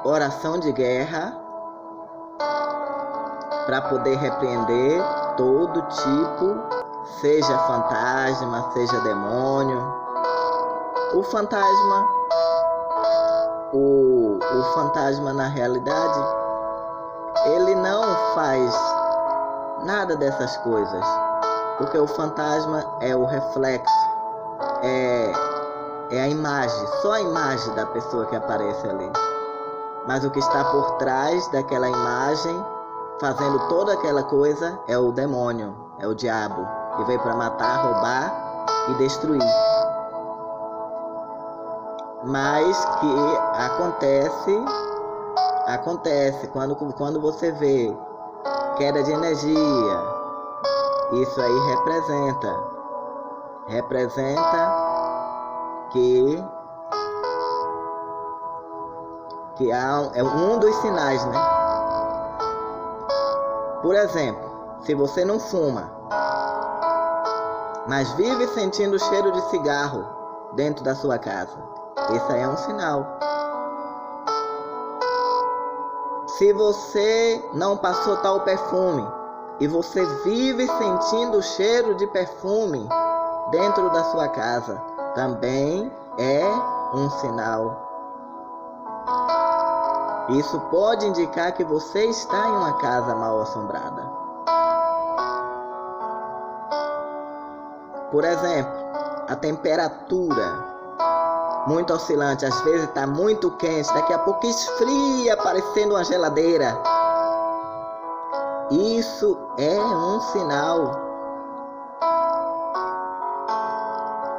oração de guerra, para poder repreender todo tipo, seja fantasma, seja demônio. O fantasma o, o fantasma na realidade, ele não faz nada dessas coisas. Porque o fantasma é o reflexo, é, é a imagem, só a imagem da pessoa que aparece ali. Mas o que está por trás daquela imagem, fazendo toda aquela coisa, é o demônio, é o diabo, que veio para matar, roubar e destruir. mas que acontece acontece quando, quando você vê queda de energia. Isso aí representa representa que que há, é um dos sinais, né? Por exemplo, se você não fuma, mas vive sentindo o cheiro de cigarro dentro da sua casa, esse aí é um sinal. Se você não passou tal perfume e você vive sentindo o cheiro de perfume dentro da sua casa, também é um sinal. Isso pode indicar que você está em uma casa mal assombrada. Por exemplo, a temperatura muito oscilante, às vezes está muito quente, daqui a pouco esfria, parecendo uma geladeira. Isso é um sinal.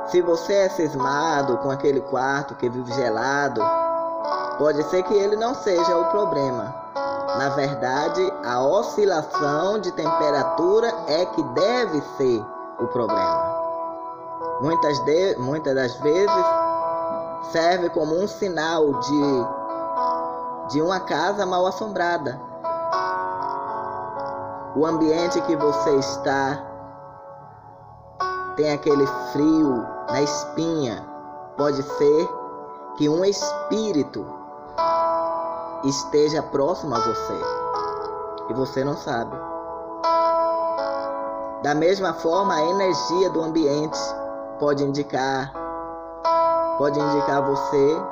Se você é cismado com aquele quarto que vive gelado, pode ser que ele não seja o problema. Na verdade, a oscilação de temperatura é que deve ser o problema. Muitas, de, muitas das vezes serve como um sinal de, de uma casa mal assombrada. O ambiente que você está tem aquele frio na espinha. Pode ser que um espírito esteja próximo a você e você não sabe. Da mesma forma, a energia do ambiente pode indicar pode indicar a você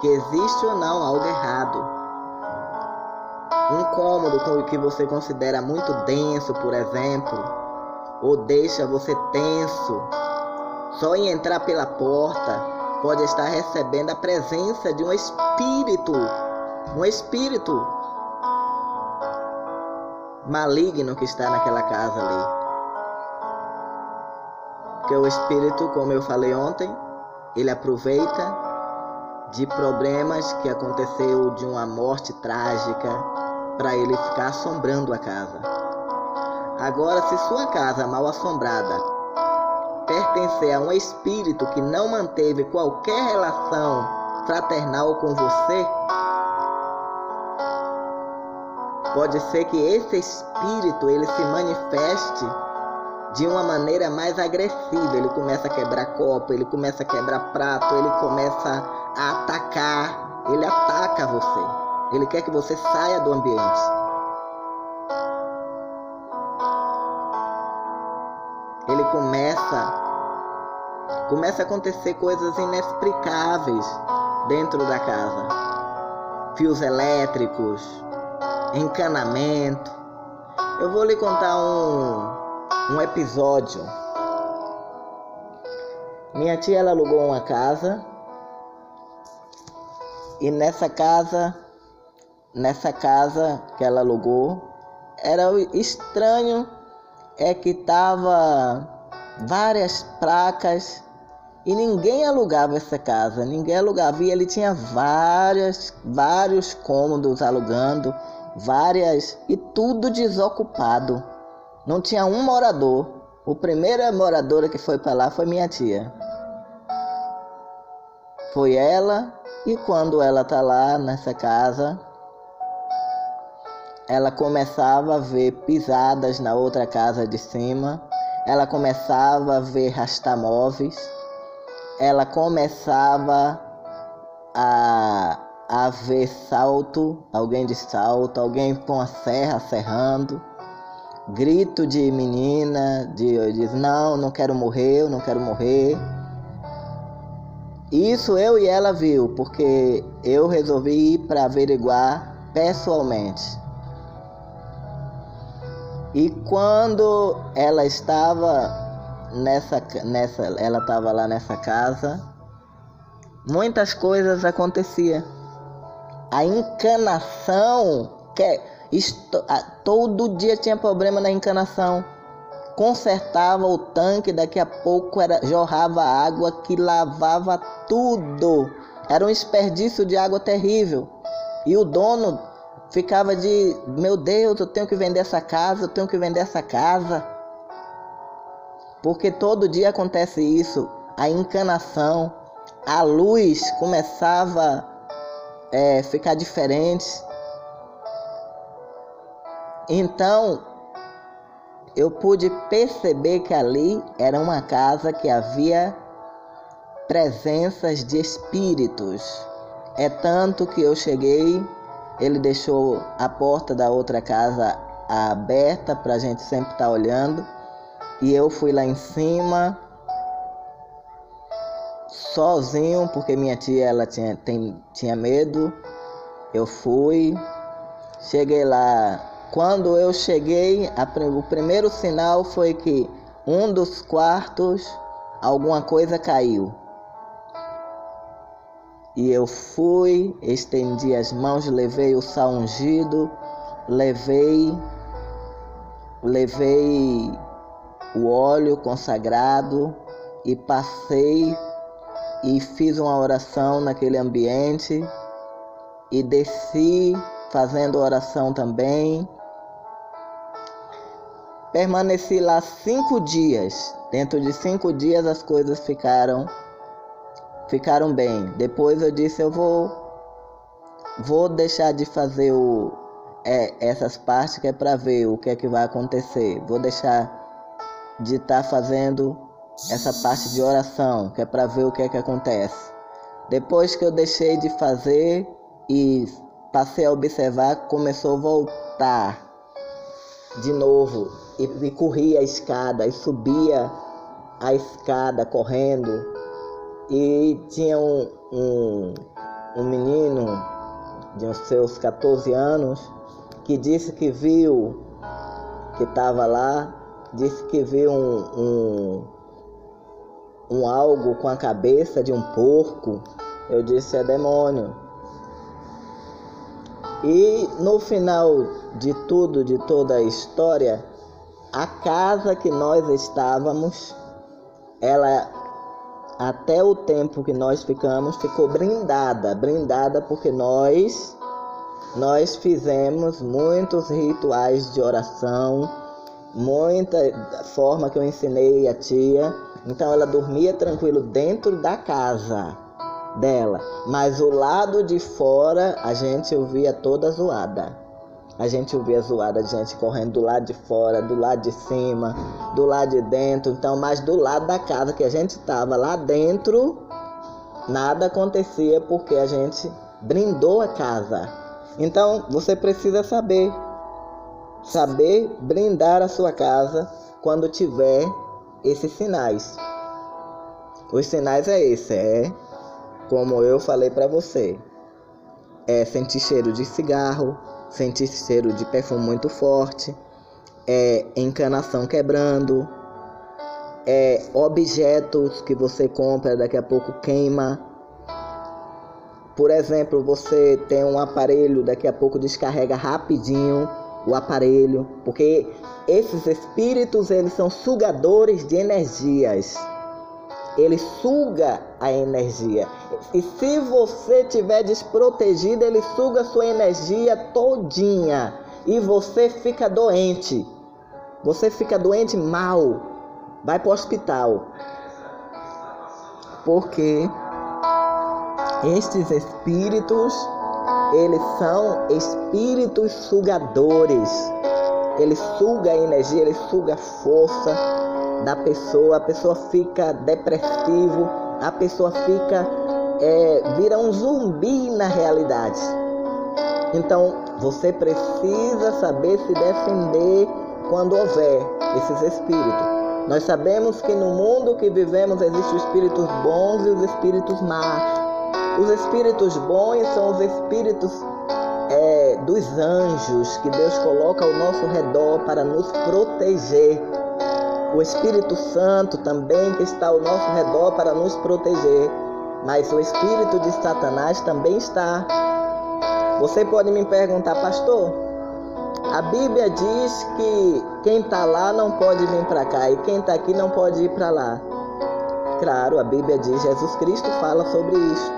que existe ou não algo errado. Um cômodo que você considera muito denso, por exemplo, ou deixa você tenso, só em entrar pela porta pode estar recebendo a presença de um espírito, um espírito maligno que está naquela casa ali. Porque o espírito, como eu falei ontem, ele aproveita de problemas que aconteceu de uma morte trágica para ele ficar assombrando a casa. Agora, se sua casa mal assombrada pertencer a um espírito que não manteve qualquer relação fraternal com você, pode ser que esse espírito ele se manifeste de uma maneira mais agressiva. Ele começa a quebrar copo, ele começa a quebrar prato, ele começa a atacar. Ele ataca você. Ele quer que você saia do ambiente. Ele começa começa a acontecer coisas inexplicáveis dentro da casa. Fios elétricos, encanamento. Eu vou lhe contar um um episódio. Minha tia ela alugou uma casa e nessa casa, nessa casa que ela alugou, era estranho é que tava várias placas e ninguém alugava essa casa, ninguém alugava. E ele tinha várias, vários cômodos alugando, várias e tudo desocupado. Não tinha um morador. O primeira moradora que foi para lá foi minha tia. Foi ela e quando ela tá lá nessa casa, ela começava a ver pisadas na outra casa de cima. Ela começava a ver rastamóveis. Ela começava a, a ver salto, alguém de salto, alguém com a serra serrando grito de menina, de diz não, não quero morrer, eu não quero morrer. Isso eu e ela viu, porque eu resolvi ir para averiguar pessoalmente. E quando ela estava nessa nessa ela estava lá nessa casa, muitas coisas aconteciam. A encanação que todo dia tinha problema na encanação. consertava o tanque, daqui a pouco era, jorrava água que lavava tudo. Era um desperdício de água terrível. E o dono ficava de, meu Deus, eu tenho que vender essa casa, eu tenho que vender essa casa. Porque todo dia acontece isso, a encanação, a luz começava a é, ficar diferente. Então, eu pude perceber que ali era uma casa que havia presenças de espíritos. É tanto que eu cheguei, ele deixou a porta da outra casa aberta para a gente sempre estar tá olhando. E eu fui lá em cima, sozinho, porque minha tia ela tinha, tem, tinha medo. Eu fui, cheguei lá. Quando eu cheguei, a, o primeiro sinal foi que um dos quartos, alguma coisa caiu. E eu fui, estendi as mãos, levei o sal ungido, levei, levei o óleo consagrado e passei e fiz uma oração naquele ambiente e desci fazendo oração também. Permaneci lá cinco dias. Dentro de cinco dias as coisas ficaram ficaram bem. Depois eu disse eu vou vou deixar de fazer o, é, essas partes que é para ver o que é que vai acontecer. Vou deixar de estar tá fazendo essa parte de oração, que é para ver o que é que acontece. Depois que eu deixei de fazer e passei a observar, começou a voltar de novo e, e corria a escada e subia a escada correndo e tinha um, um, um menino de uns seus 14 anos que disse que viu que estava lá, disse que viu um, um, um algo com a cabeça de um porco. Eu disse é demônio. E no final de tudo, de toda a história, a casa que nós estávamos, ela até o tempo que nós ficamos, ficou brindada, brindada porque nós nós fizemos muitos rituais de oração, muita forma que eu ensinei a tia. Então ela dormia tranquilo dentro da casa dela, mas o lado de fora a gente ouvia toda zoada. A gente ouvia zoada de gente correndo do lado de fora, do lado de cima, do lado de dentro. Então, mas do lado da casa que a gente estava lá dentro, nada acontecia porque a gente brindou a casa. Então, você precisa saber saber brindar a sua casa quando tiver esses sinais. Os sinais é esse, é como eu falei para você. É sentir cheiro de cigarro, sentir cheiro de perfume muito forte, é encanação quebrando, é objetos que você compra daqui a pouco queima. Por exemplo, você tem um aparelho, daqui a pouco descarrega rapidinho o aparelho, porque esses espíritos eles são sugadores de energias. Ele suga a energia. E se você tiver desprotegido, ele suga sua energia todinha e você fica doente. Você fica doente mal. Vai para o hospital. Porque estes espíritos eles são espíritos sugadores. Ele suga a energia, ele suga a força da pessoa. A pessoa fica depressivo, a pessoa fica é, vira um zumbi na realidade. Então você precisa saber se defender quando houver esses espíritos. Nós sabemos que no mundo que vivemos existem os espíritos bons e os espíritos maus. Os espíritos bons são os espíritos é, dos anjos que Deus coloca ao nosso redor para nos proteger. O Espírito Santo também que está ao nosso redor para nos proteger. Mas o espírito de Satanás também está. Você pode me perguntar, pastor, A Bíblia diz que quem está lá não pode vir para cá e quem está aqui não pode ir para lá. Claro, a Bíblia diz, Jesus Cristo fala sobre isso.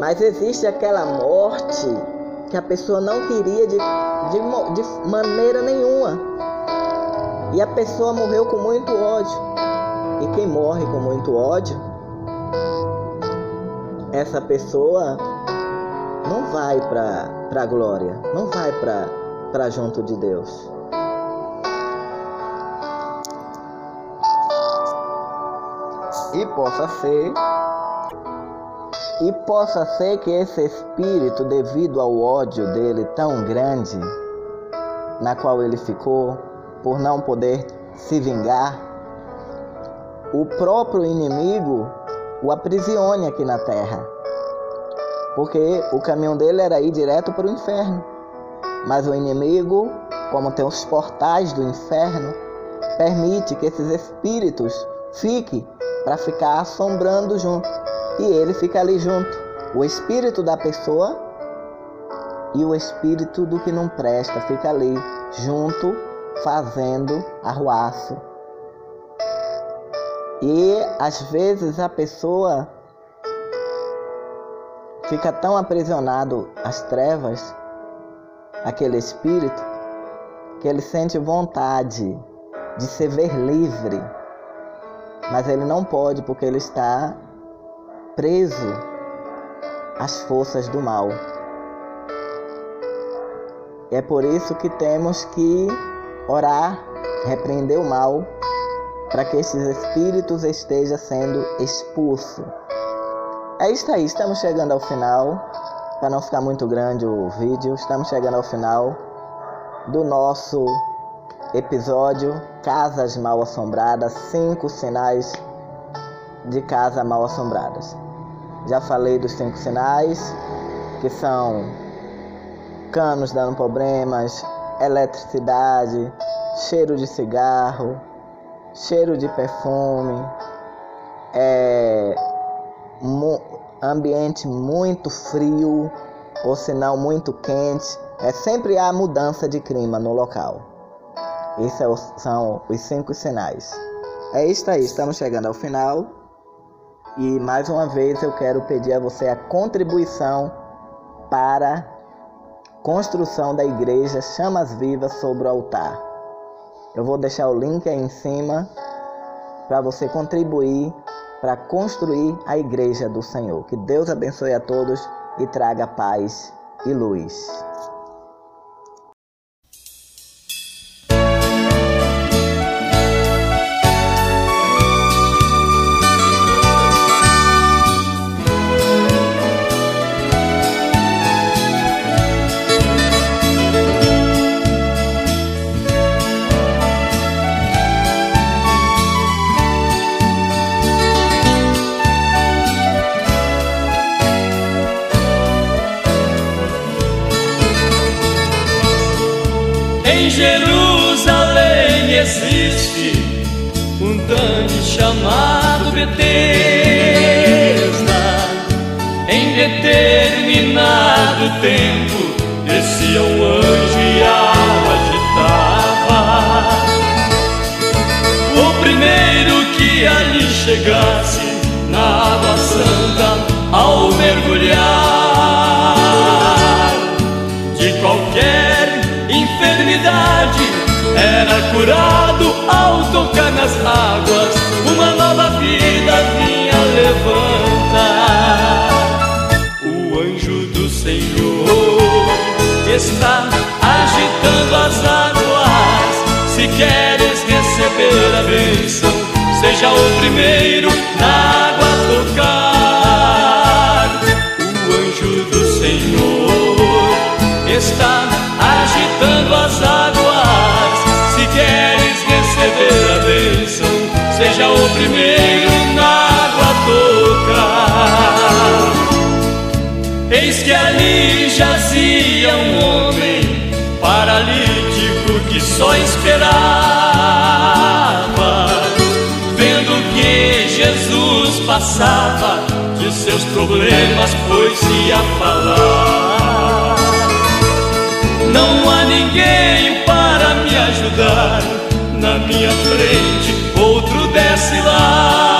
Mas existe aquela morte que a pessoa não queria de, de, de maneira nenhuma. E a pessoa morreu com muito ódio. E quem morre com muito ódio, essa pessoa não vai para a glória, não vai para junto de Deus. E possa ser e possa ser que esse espírito, devido ao ódio dele tão grande, na qual ele ficou, por não poder se vingar, o próprio inimigo o aprisione aqui na terra. Porque o caminho dele era ir direto para o inferno. Mas o inimigo, como tem os portais do inferno, permite que esses espíritos fiquem para ficar assombrando junto. E ele fica ali junto. O espírito da pessoa e o espírito do que não presta fica ali junto, fazendo arruaço. E às vezes a pessoa fica tão aprisionado às trevas, aquele espírito, que ele sente vontade de se ver livre, mas ele não pode porque ele está preso às forças do mal. É por isso que temos que orar, repreender o mal, para que esses espíritos estejam sendo expulsos. É isso aí, estamos chegando ao final. Para não ficar muito grande o vídeo, estamos chegando ao final do nosso episódio Casas Mal Assombradas, cinco sinais de casa mal assombradas. Já falei dos cinco sinais, que são canos dando problemas, eletricidade, cheiro de cigarro, cheiro de perfume, é, ambiente muito frio ou não muito quente, é sempre há mudança de clima no local. Esses é são os cinco sinais. É isso aí, estamos chegando ao final. E mais uma vez eu quero pedir a você a contribuição para a construção da igreja Chamas Vivas sobre o altar. Eu vou deixar o link aí em cima para você contribuir para construir a igreja do Senhor. Que Deus abençoe a todos e traga paz e luz. O primeiro na água tocar. O anjo do Senhor está agitando as águas. Se queres receber a bênção, seja o primeiro na água tocar. Eis que ali jazia um homem paralítico que só esperava, passava, de seus problemas pôs-se a falar. Não há ninguém para me ajudar. Na minha frente, outro desce lá.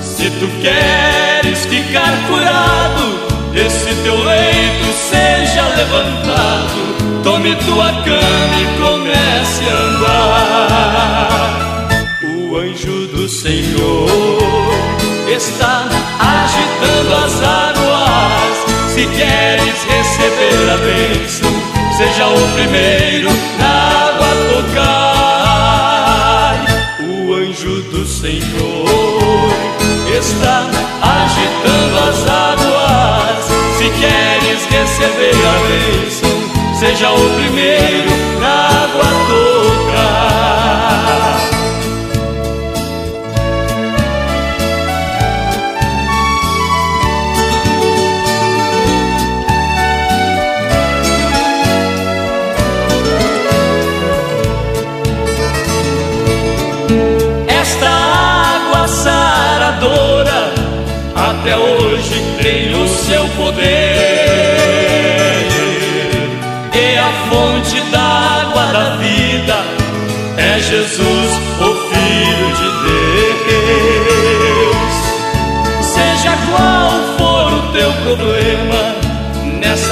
Se tu queres ficar curado, esse teu leito seja levantado. Tome tua está agitando as águas. Se queres receber a bênção, seja o primeiro na água tocar. O anjo do Senhor está agitando as águas. Se queres receber a bênção, seja o primeiro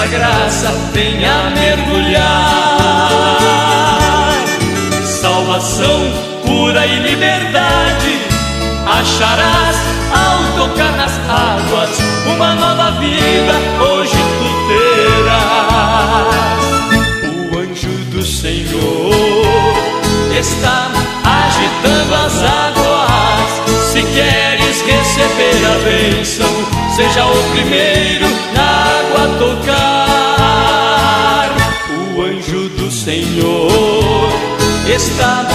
nessa graça venha mergulhar. Salvação, cura e liberdade acharás ao tocar nas águas uma nova vida hoje tu terás. O anjo do Senhor está agitando as águas. Se queres receber a bênção, seja o primeiro está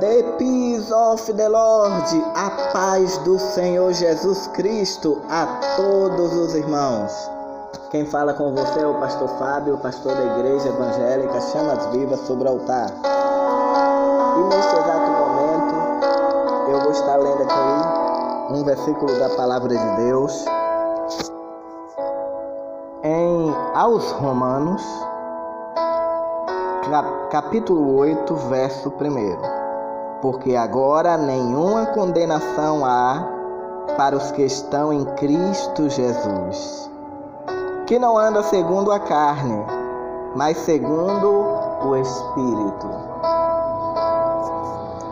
The peace of the Lord, a paz do Senhor Jesus Cristo a todos os irmãos. Quem fala com você é o pastor Fábio, pastor da Igreja Evangélica Chamas Vivas sobre o altar. E neste exato momento, eu vou estar lendo aqui um versículo da palavra de Deus em aos Romanos, cap- capítulo 8, verso 1 porque agora nenhuma condenação há para os que estão em Cristo Jesus, que não anda segundo a carne, mas segundo o Espírito.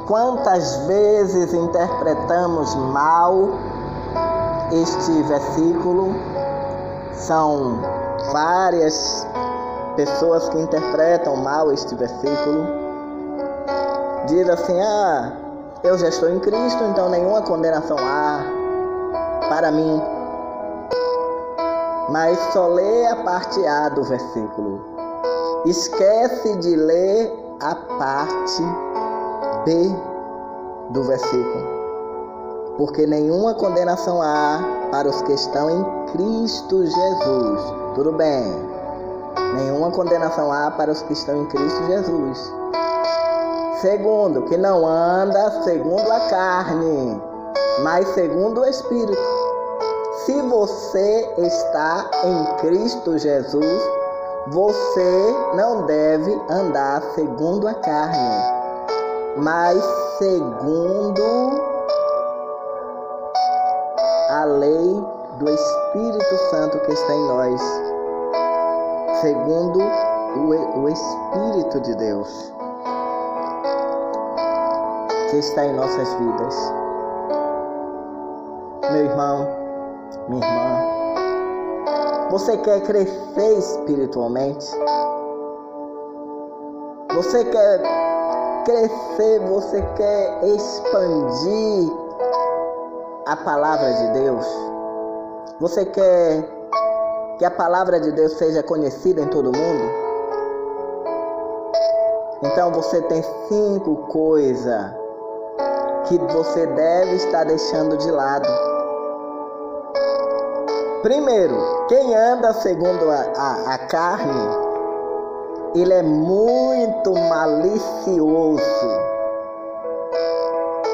Quantas vezes interpretamos mal este versículo? São várias pessoas que interpretam mal este versículo diz assim: Ah, eu já estou em Cristo, então nenhuma condenação há para mim. Mas só lê a parte A do versículo. Esquece de ler a parte B do versículo. Porque nenhuma condenação há para os que estão em Cristo Jesus. Tudo bem. Nenhuma condenação há para os que estão em Cristo Jesus. Segundo, que não anda segundo a carne, mas segundo o Espírito. Se você está em Cristo Jesus, você não deve andar segundo a carne, mas segundo a lei do Espírito Santo que está em nós, segundo o, Espírito de Deus que está em nossas vidas. Meu irmão, minha irmã, você quer crescer espiritualmente? Você quer crescer, você quer expandir a palavra de Deus? Você quer que a palavra de Deus seja conhecida em todo mundo? Então você tem cinco coisas que você deve estar deixando de lado. Primeiro, quem anda segundo a, a, a carne, ele é muito malicioso.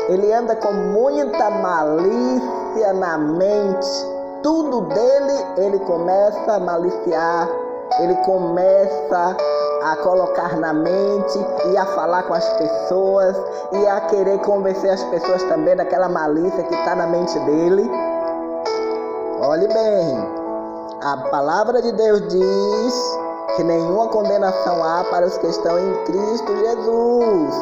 Ele anda com muita malícia na mente. Tudo dele ele começa a maliciar, ele começa a colocar na mente e a falar com as pessoas e a querer convencer as pessoas também daquela malícia que está na mente dele. Olhe bem, a palavra de Deus diz que nenhuma condenação há para os que estão em Cristo Jesus,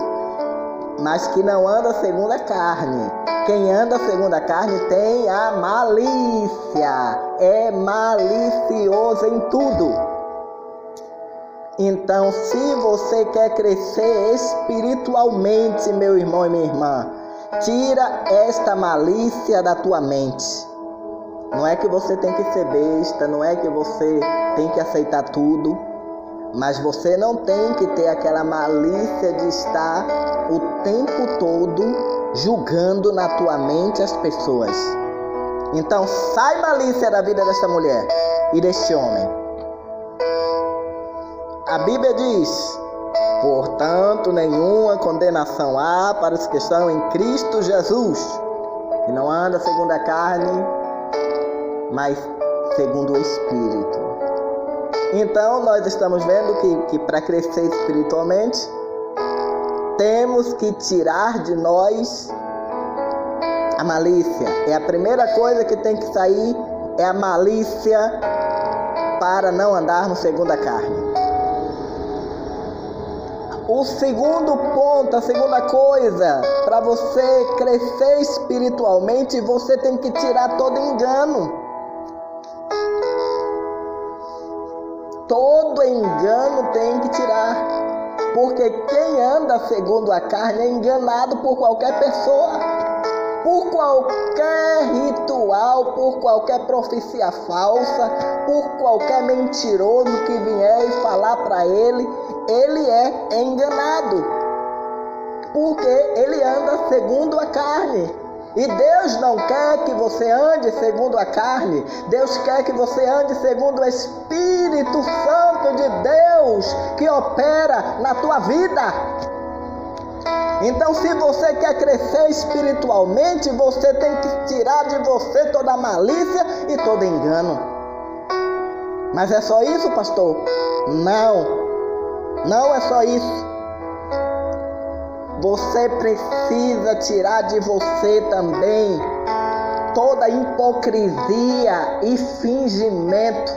mas que não anda segundo a carne. Quem anda segundo a carne tem a malícia, é malicioso em tudo. Então, se você quer crescer espiritualmente, meu irmão e minha irmã, tira esta malícia da tua mente. Não é que você tem que ser besta, não é que você tem que aceitar tudo, mas você não tem que ter aquela malícia de estar o tempo todo julgando na tua mente as pessoas. Então, sai malícia da vida desta mulher e deste homem. A Bíblia diz: portanto, nenhuma condenação há para os que estão em Cristo Jesus, que não anda segundo a carne, mas segundo o Espírito. Então, nós estamos vendo que, que para crescer espiritualmente, temos que tirar de nós a malícia. É a primeira coisa que tem que sair, é a malícia para não andarmos segundo a carne. O segundo ponto, a segunda coisa, para você crescer espiritualmente, você tem que tirar todo engano. Todo engano tem que tirar. Porque quem anda segundo a carne é enganado por qualquer pessoa, por qualquer ritual, por qualquer profecia falsa, por qualquer mentiroso que vier e falar para ele ele é enganado, porque ele anda segundo a carne. E Deus não quer que você ande segundo a carne, Deus quer que você ande segundo o Espírito Santo de Deus que opera na tua vida. Então, se você quer crescer espiritualmente, você tem que tirar de você toda malícia e todo engano. Mas é só isso, pastor? Não. Não é só isso. Você precisa tirar de você também toda hipocrisia e fingimento.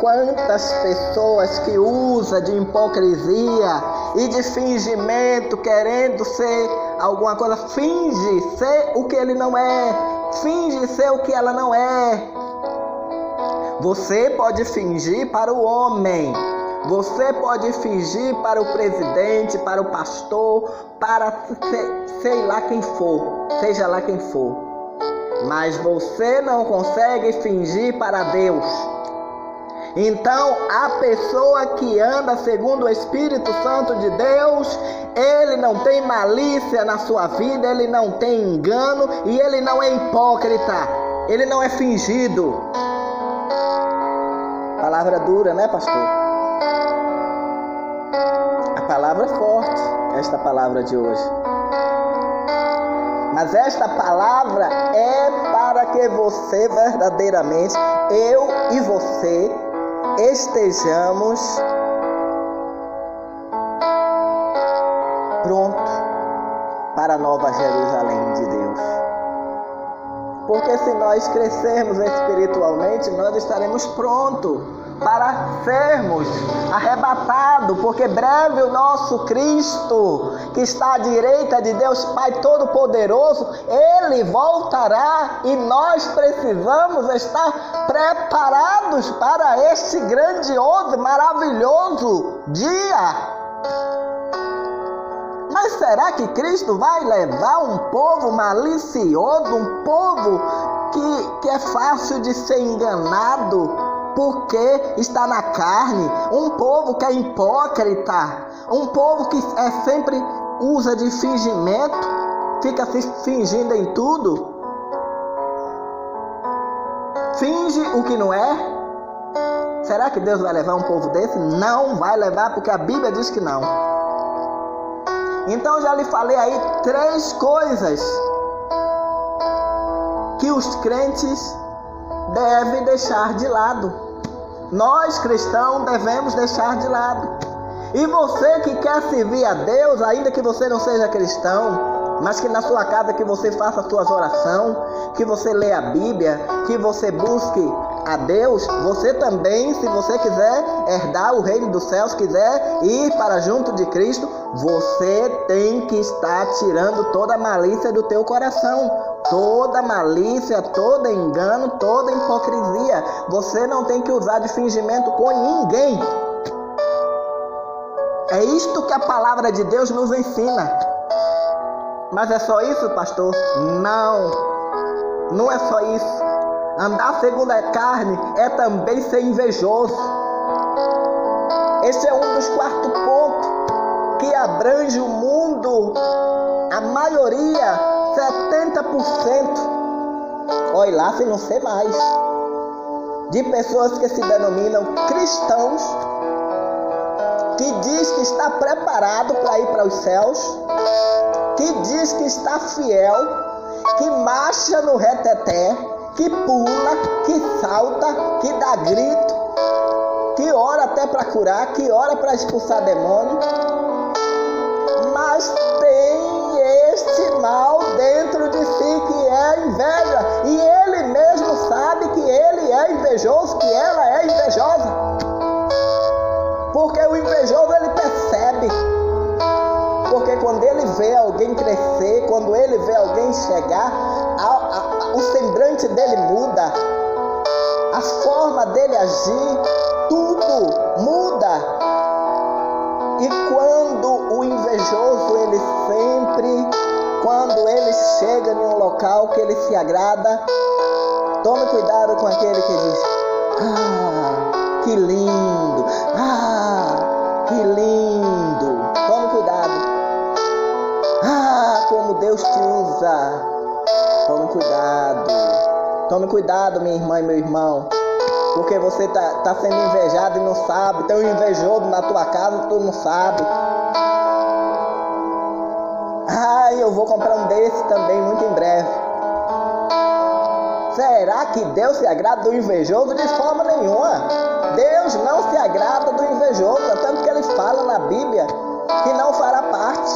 Quantas pessoas que usam de hipocrisia e de fingimento, querendo ser alguma coisa, finge ser o que ele não é, finge ser o que ela não é. Você pode fingir para o homem, você pode fingir para o presidente, para o pastor, para sei lá quem for, seja lá quem for. Mas você não consegue fingir para Deus. Então, a pessoa que anda segundo o Espírito Santo de Deus, ele não tem malícia na sua vida, ele não tem engano e ele não é hipócrita, ele não é fingido. Palavra dura, né, pastor? A palavra é forte, esta palavra de hoje. Mas esta palavra é para que você verdadeiramente, eu e você, estejamos prontos para a nova Jerusalém de Deus. Porque se nós crescermos espiritualmente, nós estaremos prontos para sermos arrebatados, porque breve o nosso Cristo, que está à direita de Deus Pai Todo-Poderoso, ele voltará e nós precisamos estar preparados para este grandioso, maravilhoso dia. Mas será que Cristo vai levar um povo malicioso, um povo que, que é fácil de ser enganado porque está na carne, um povo que é hipócrita, um povo que é sempre usa de fingimento, fica se fingindo em tudo, finge o que não é. Será que Deus vai levar um povo desse? Não vai levar, porque a Bíblia diz que não. Então já lhe falei aí três coisas que os crentes devem deixar de lado. Nós cristãos devemos deixar de lado. E você que quer servir a Deus, ainda que você não seja cristão, mas que na sua casa que você faça as suas orações, que você leia a Bíblia, que você busque a Deus, você também, se você quiser herdar o reino dos céus, quiser ir para junto de Cristo, você tem que estar tirando toda a malícia do teu coração, toda malícia, todo engano, toda hipocrisia. Você não tem que usar de fingimento com ninguém. É isto que a palavra de Deus nos ensina. Mas é só isso, pastor? Não. Não é só isso. Andar segundo a carne é também ser invejoso. Esse é um dos quartos pontos que abrange o mundo. A maioria, 70%. Olha lá se não sei mais. De pessoas que se denominam cristãos que diz que está preparado para ir para os céus, que diz que está fiel, que marcha no reteté, que pula, que salta, que dá grito, que ora até para curar, que ora para expulsar demônio, mas tem este mal dentro de si que é inveja, e ele mesmo sabe que ele é invejoso, que ela é invejosa. Porque o invejoso ele percebe. Porque quando ele vê alguém crescer, quando ele vê alguém chegar, a, a, o semblante dele muda, a forma dele agir, tudo muda. E quando o invejoso, ele sempre, quando ele chega em um local que ele se agrada, tome cuidado com aquele que diz: Ah, que lindo! Ah, que lindo! Tome cuidado. Ah, como Deus te usa. Tome cuidado. Tome cuidado, minha irmã e meu irmão. Porque você tá, tá sendo invejado e não sabe. Tem um invejoso na tua casa e tu não sabe. Ah, eu vou comprar um desse também muito em breve. Será que Deus se agrada do invejoso? De forma nenhuma. Deus não se agrada do invejoso, é tanto que ele fala na Bíblia que não fará parte.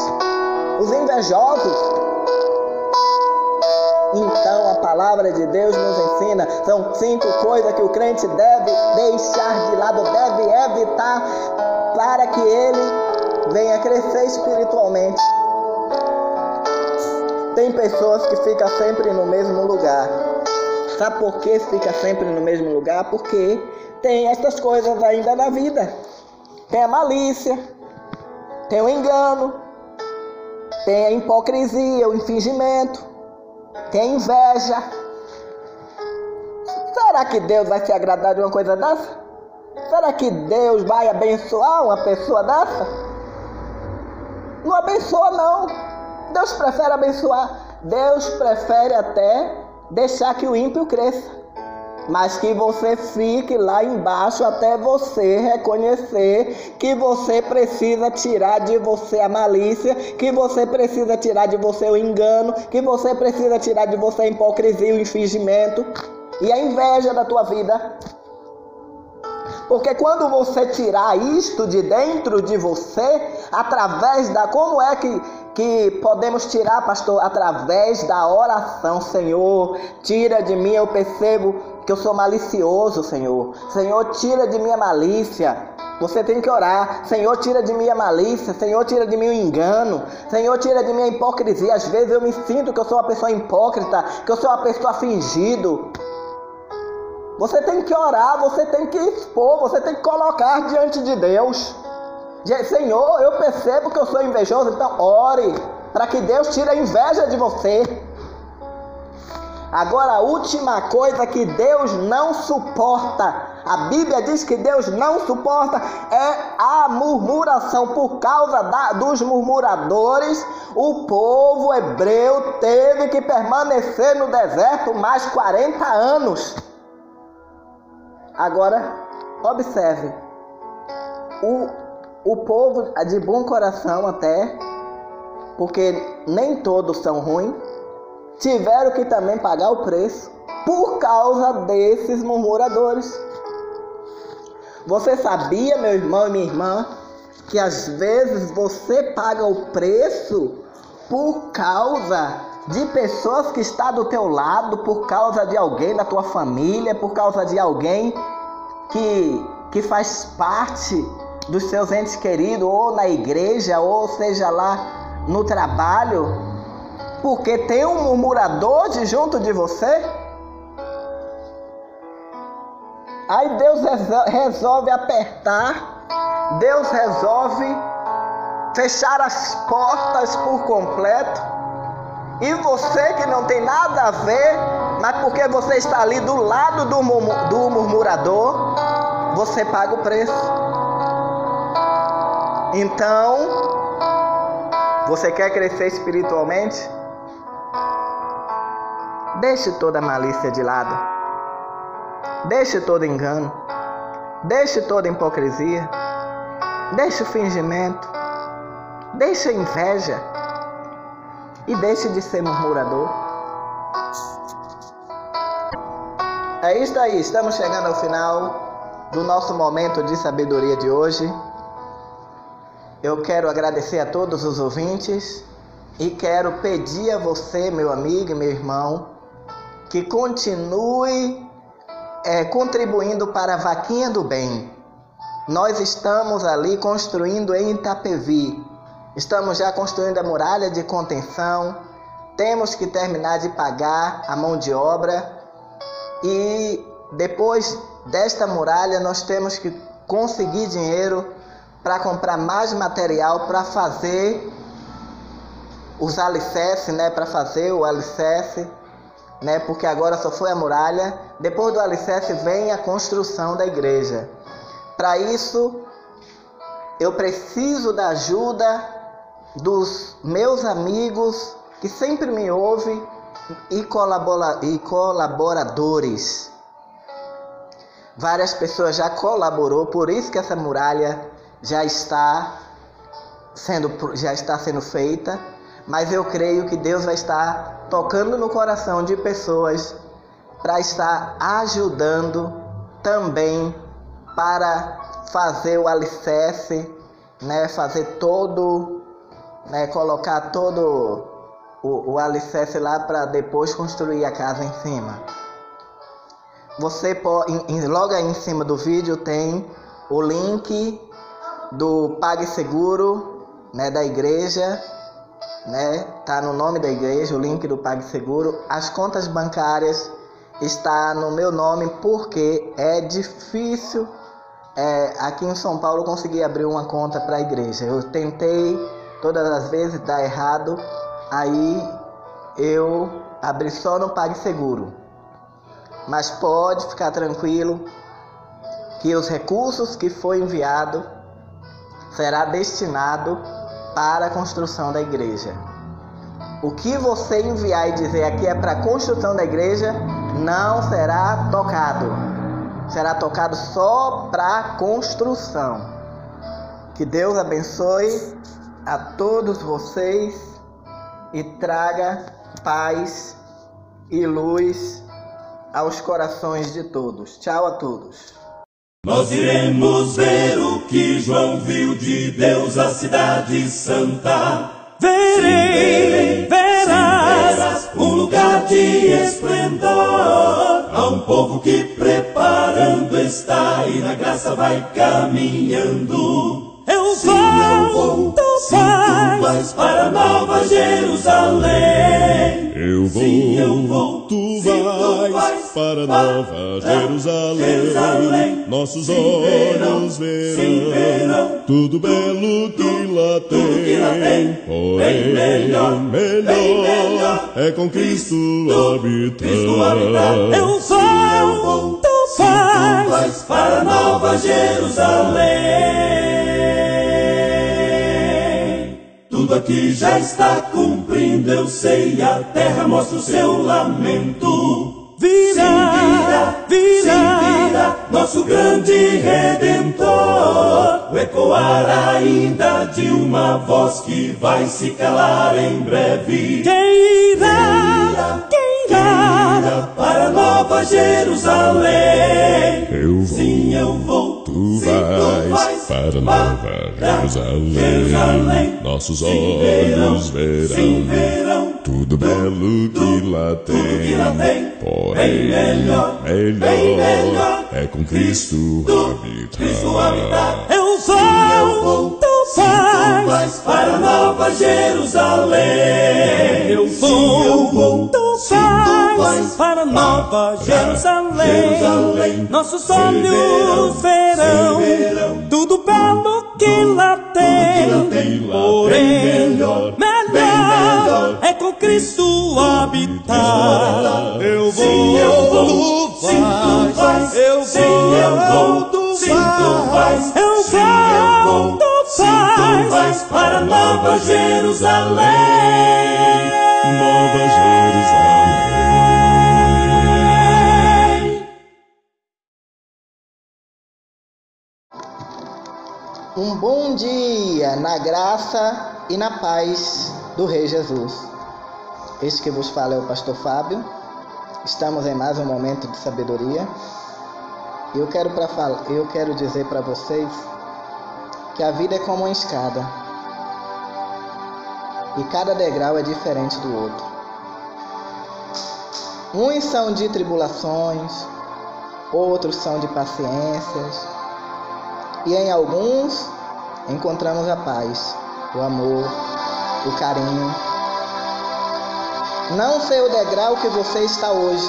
Os invejosos. Então palavra de Deus nos ensina, são cinco coisas que o crente deve deixar de lado, deve evitar para que ele venha crescer espiritualmente. Tem pessoas que ficam sempre no mesmo lugar. Sabe por que fica sempre no mesmo lugar? Porque tem estas coisas ainda na vida. Tem a malícia, tem o engano, tem a hipocrisia, o infingimento, tem inveja. Será que Deus vai se agradar de uma coisa dessa? Será que Deus vai abençoar uma pessoa dessa? Não abençoa não. Deus prefere abençoar. Deus prefere até deixar que o ímpio cresça mas que você fique lá embaixo até você reconhecer que você precisa tirar de você a malícia, que você precisa tirar de você o engano, que você precisa tirar de você a hipocrisia, o infringimento e a inveja da tua vida. Porque quando você tirar isto de dentro de você, através da. Como é que, que podemos tirar, pastor? Através da oração, Senhor. Tira de mim, eu percebo que eu sou malicioso, Senhor. Senhor, tira de mim a malícia. Você tem que orar. Senhor, tira de mim a malícia. Senhor, tira de mim o engano. Senhor, tira de mim a hipocrisia. Às vezes eu me sinto que eu sou uma pessoa hipócrita, que eu sou uma pessoa fingido. Você tem que orar, você tem que expor, você tem que colocar diante de Deus. Senhor, eu percebo que eu sou invejoso, então ore para que Deus tire a inveja de você. Agora, a última coisa que Deus não suporta A Bíblia diz que Deus não suporta é a murmuração. Por causa da, dos murmuradores, o povo hebreu teve que permanecer no deserto mais 40 anos. Agora, observe. O, o povo de bom coração até, porque nem todos são ruins, tiveram que também pagar o preço por causa desses murmuradores. Você sabia, meu irmão e minha irmã, que às vezes você paga o preço por causa de pessoas que está do teu lado, por causa de alguém da tua família, por causa de alguém que, que faz parte dos seus entes queridos, ou na igreja, ou seja lá no trabalho, porque tem um murmurador de junto de você? Aí Deus resolve apertar, Deus resolve fechar as portas por completo. E você que não tem nada a ver, mas porque você está ali do lado do, do murmurador, você paga o preço. Então, você quer crescer espiritualmente? Deixe toda malícia de lado. Deixe todo engano. Deixe toda hipocrisia. Deixe o fingimento. Deixe a inveja. E deixe de ser murmurador. É isso aí, estamos chegando ao final do nosso momento de sabedoria de hoje. Eu quero agradecer a todos os ouvintes e quero pedir a você, meu amigo e meu irmão, que continue é, contribuindo para a Vaquinha do Bem. Nós estamos ali construindo em Itapevi. Estamos já construindo a muralha de contenção. Temos que terminar de pagar a mão de obra. E depois desta muralha, nós temos que conseguir dinheiro para comprar mais material para fazer os alicerces, né? Para fazer o alicerce né? Porque agora só foi a muralha. Depois do alicerce vem a construção da igreja. Para isso, eu preciso da ajuda dos meus amigos que sempre me ouvem e, colabora, e colaboradores. Várias pessoas já colaborou, por isso que essa muralha já está sendo já está sendo feita, mas eu creio que Deus vai estar tocando no coração de pessoas para estar ajudando também para fazer o alicerce, né, fazer todo, né, colocar todo o, o alicerce lá para depois construir a casa em cima. Você pode, logo aí em cima do vídeo tem o link do PagSeguro, né, da igreja né? Tá no nome da igreja, o link do PagSeguro. As contas bancárias está no meu nome porque é difícil é, aqui em São Paulo conseguir abrir uma conta para a igreja. Eu tentei todas as vezes dar errado, aí eu abri só no PagSeguro. Mas pode ficar tranquilo que os recursos que foi enviado será destinado para a construção da igreja. O que você enviar e dizer aqui é para a construção da igreja, não será tocado. Será tocado só para a construção. Que Deus abençoe a todos vocês e traga paz e luz aos corações de todos. Tchau a todos. Nós iremos ver o que João viu de Deus, a cidade santa. Verei, verás, verás um lugar de esplendor. Há um povo que preparando está e na graça vai caminhando. Eu Sim, eu vou, tu vais para Nova Jerusalém. Eu vou, Sim, eu vou, tu vais vais para Nova Jerusalém. Jerusalém. Nossos Sim, olhos verão, verão tudo belo que lá tudo que lá tem. Porém, melhor, melhor. é com Cristo Cristo habitar. Eu vou, tu faz para Nova Jerusalém. Tudo aqui já está cumprindo, eu sei, a terra mostra o seu lamento. virá, virá, nosso grande redentor. O ecoar ainda de uma voz que vai se calar em breve. Quem irá, quem irá para Nova Jerusalém? Eu vou, Sim, eu vou. Tu vais para Nova Jerusalém. Nossos olhos verão tudo belo que lá tem. Porém, melhor, é com Cristo habitar. eu vou, tu vais, para Nova Jerusalém. eu vou, tu vais para Nova Jerusalém. Nossos olhos verão tudo belo que lá tem. Porém, melhor, é com Cristo habitar. Eu vou, eu vou. tu vais. eu Sim, eu vou. tu vais. eu Sim, eu vou. vou, tu vais para Nova Jerusalém. Nova Jerusalém. Um bom dia na graça e na paz do Rei Jesus. Este que vos fala é o pastor Fábio. Estamos em mais um momento de sabedoria. Eu quero para falar, eu quero dizer para vocês que a vida é como uma escada. E cada degrau é diferente do outro. Uns são de tribulações, outros são de paciências, e em alguns encontramos a paz, o amor, o carinho. Não sei o degrau que você está hoje.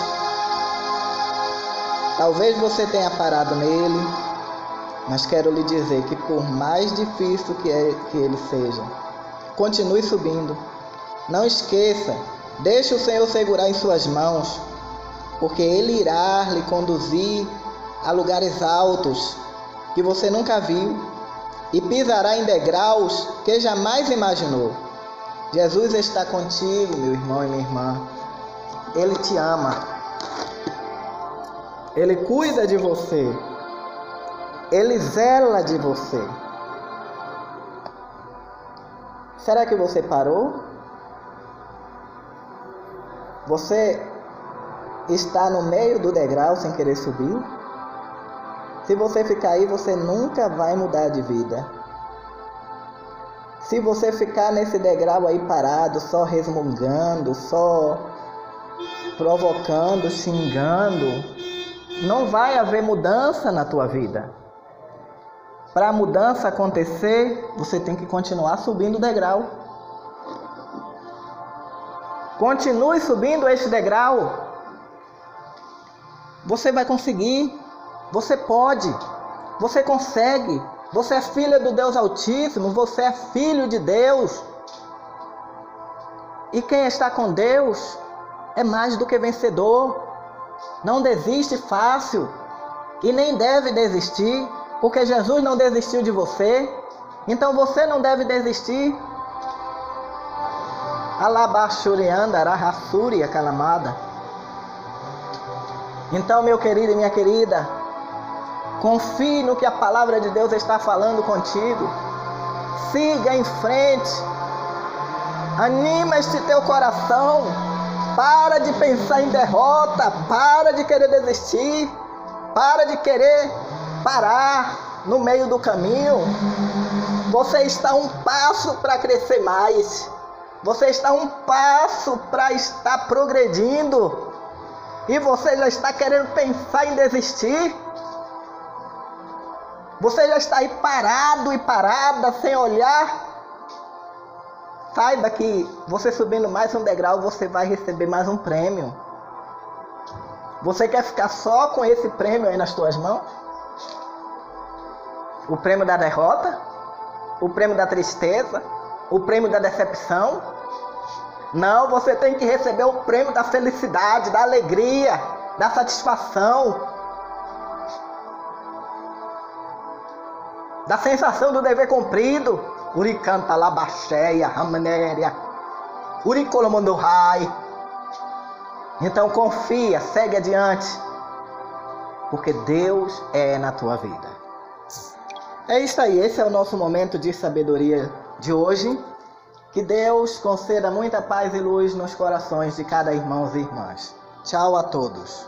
Talvez você tenha parado nele, mas quero lhe dizer que por mais difícil que, é, que ele seja, continue subindo. Não esqueça, deixe o Senhor segurar em suas mãos, porque Ele irá lhe conduzir a lugares altos que você nunca viu e pisará em degraus que jamais imaginou. Jesus está contigo, meu irmão e minha irmã. Ele te ama. Ele cuida de você. Ele zela de você. Será que você parou? Você está no meio do degrau sem querer subir? Se você ficar aí, você nunca vai mudar de vida. Se você ficar nesse degrau aí parado, só resmungando, só provocando, xingando, não vai haver mudança na tua vida. Para a mudança acontecer, você tem que continuar subindo o degrau. Continue subindo este degrau. Você vai conseguir. Você pode. Você consegue. Você é filha do Deus Altíssimo. Você é filho de Deus. E quem está com Deus é mais do que vencedor. Não desiste fácil. E nem deve desistir. Porque Jesus não desistiu de você. Então você não deve desistir. Alabachurianda, Arahassuri, calamada. Então, meu querido e minha querida, confie no que a palavra de Deus está falando contigo. Siga em frente. Anima este teu coração. Para de pensar em derrota. Para de querer desistir. Para de querer parar no meio do caminho. Você está um passo para crescer mais. Você está um passo para estar progredindo. E você já está querendo pensar em desistir? Você já está aí parado e parada, sem olhar? Saiba que você subindo mais um degrau, você vai receber mais um prêmio. Você quer ficar só com esse prêmio aí nas tuas mãos? O prêmio da derrota? O prêmio da tristeza? O prêmio da decepção? Não, você tem que receber o prêmio da felicidade, da alegria, da satisfação. Da sensação do dever cumprido. Uricanta labacheia, ramanéria, uricolomondohai. Então confia, segue adiante, porque Deus é na tua vida. É isso aí, esse é o nosso momento de sabedoria de hoje. Que Deus conceda muita paz e luz nos corações de cada irmão e irmãs. Tchau a todos.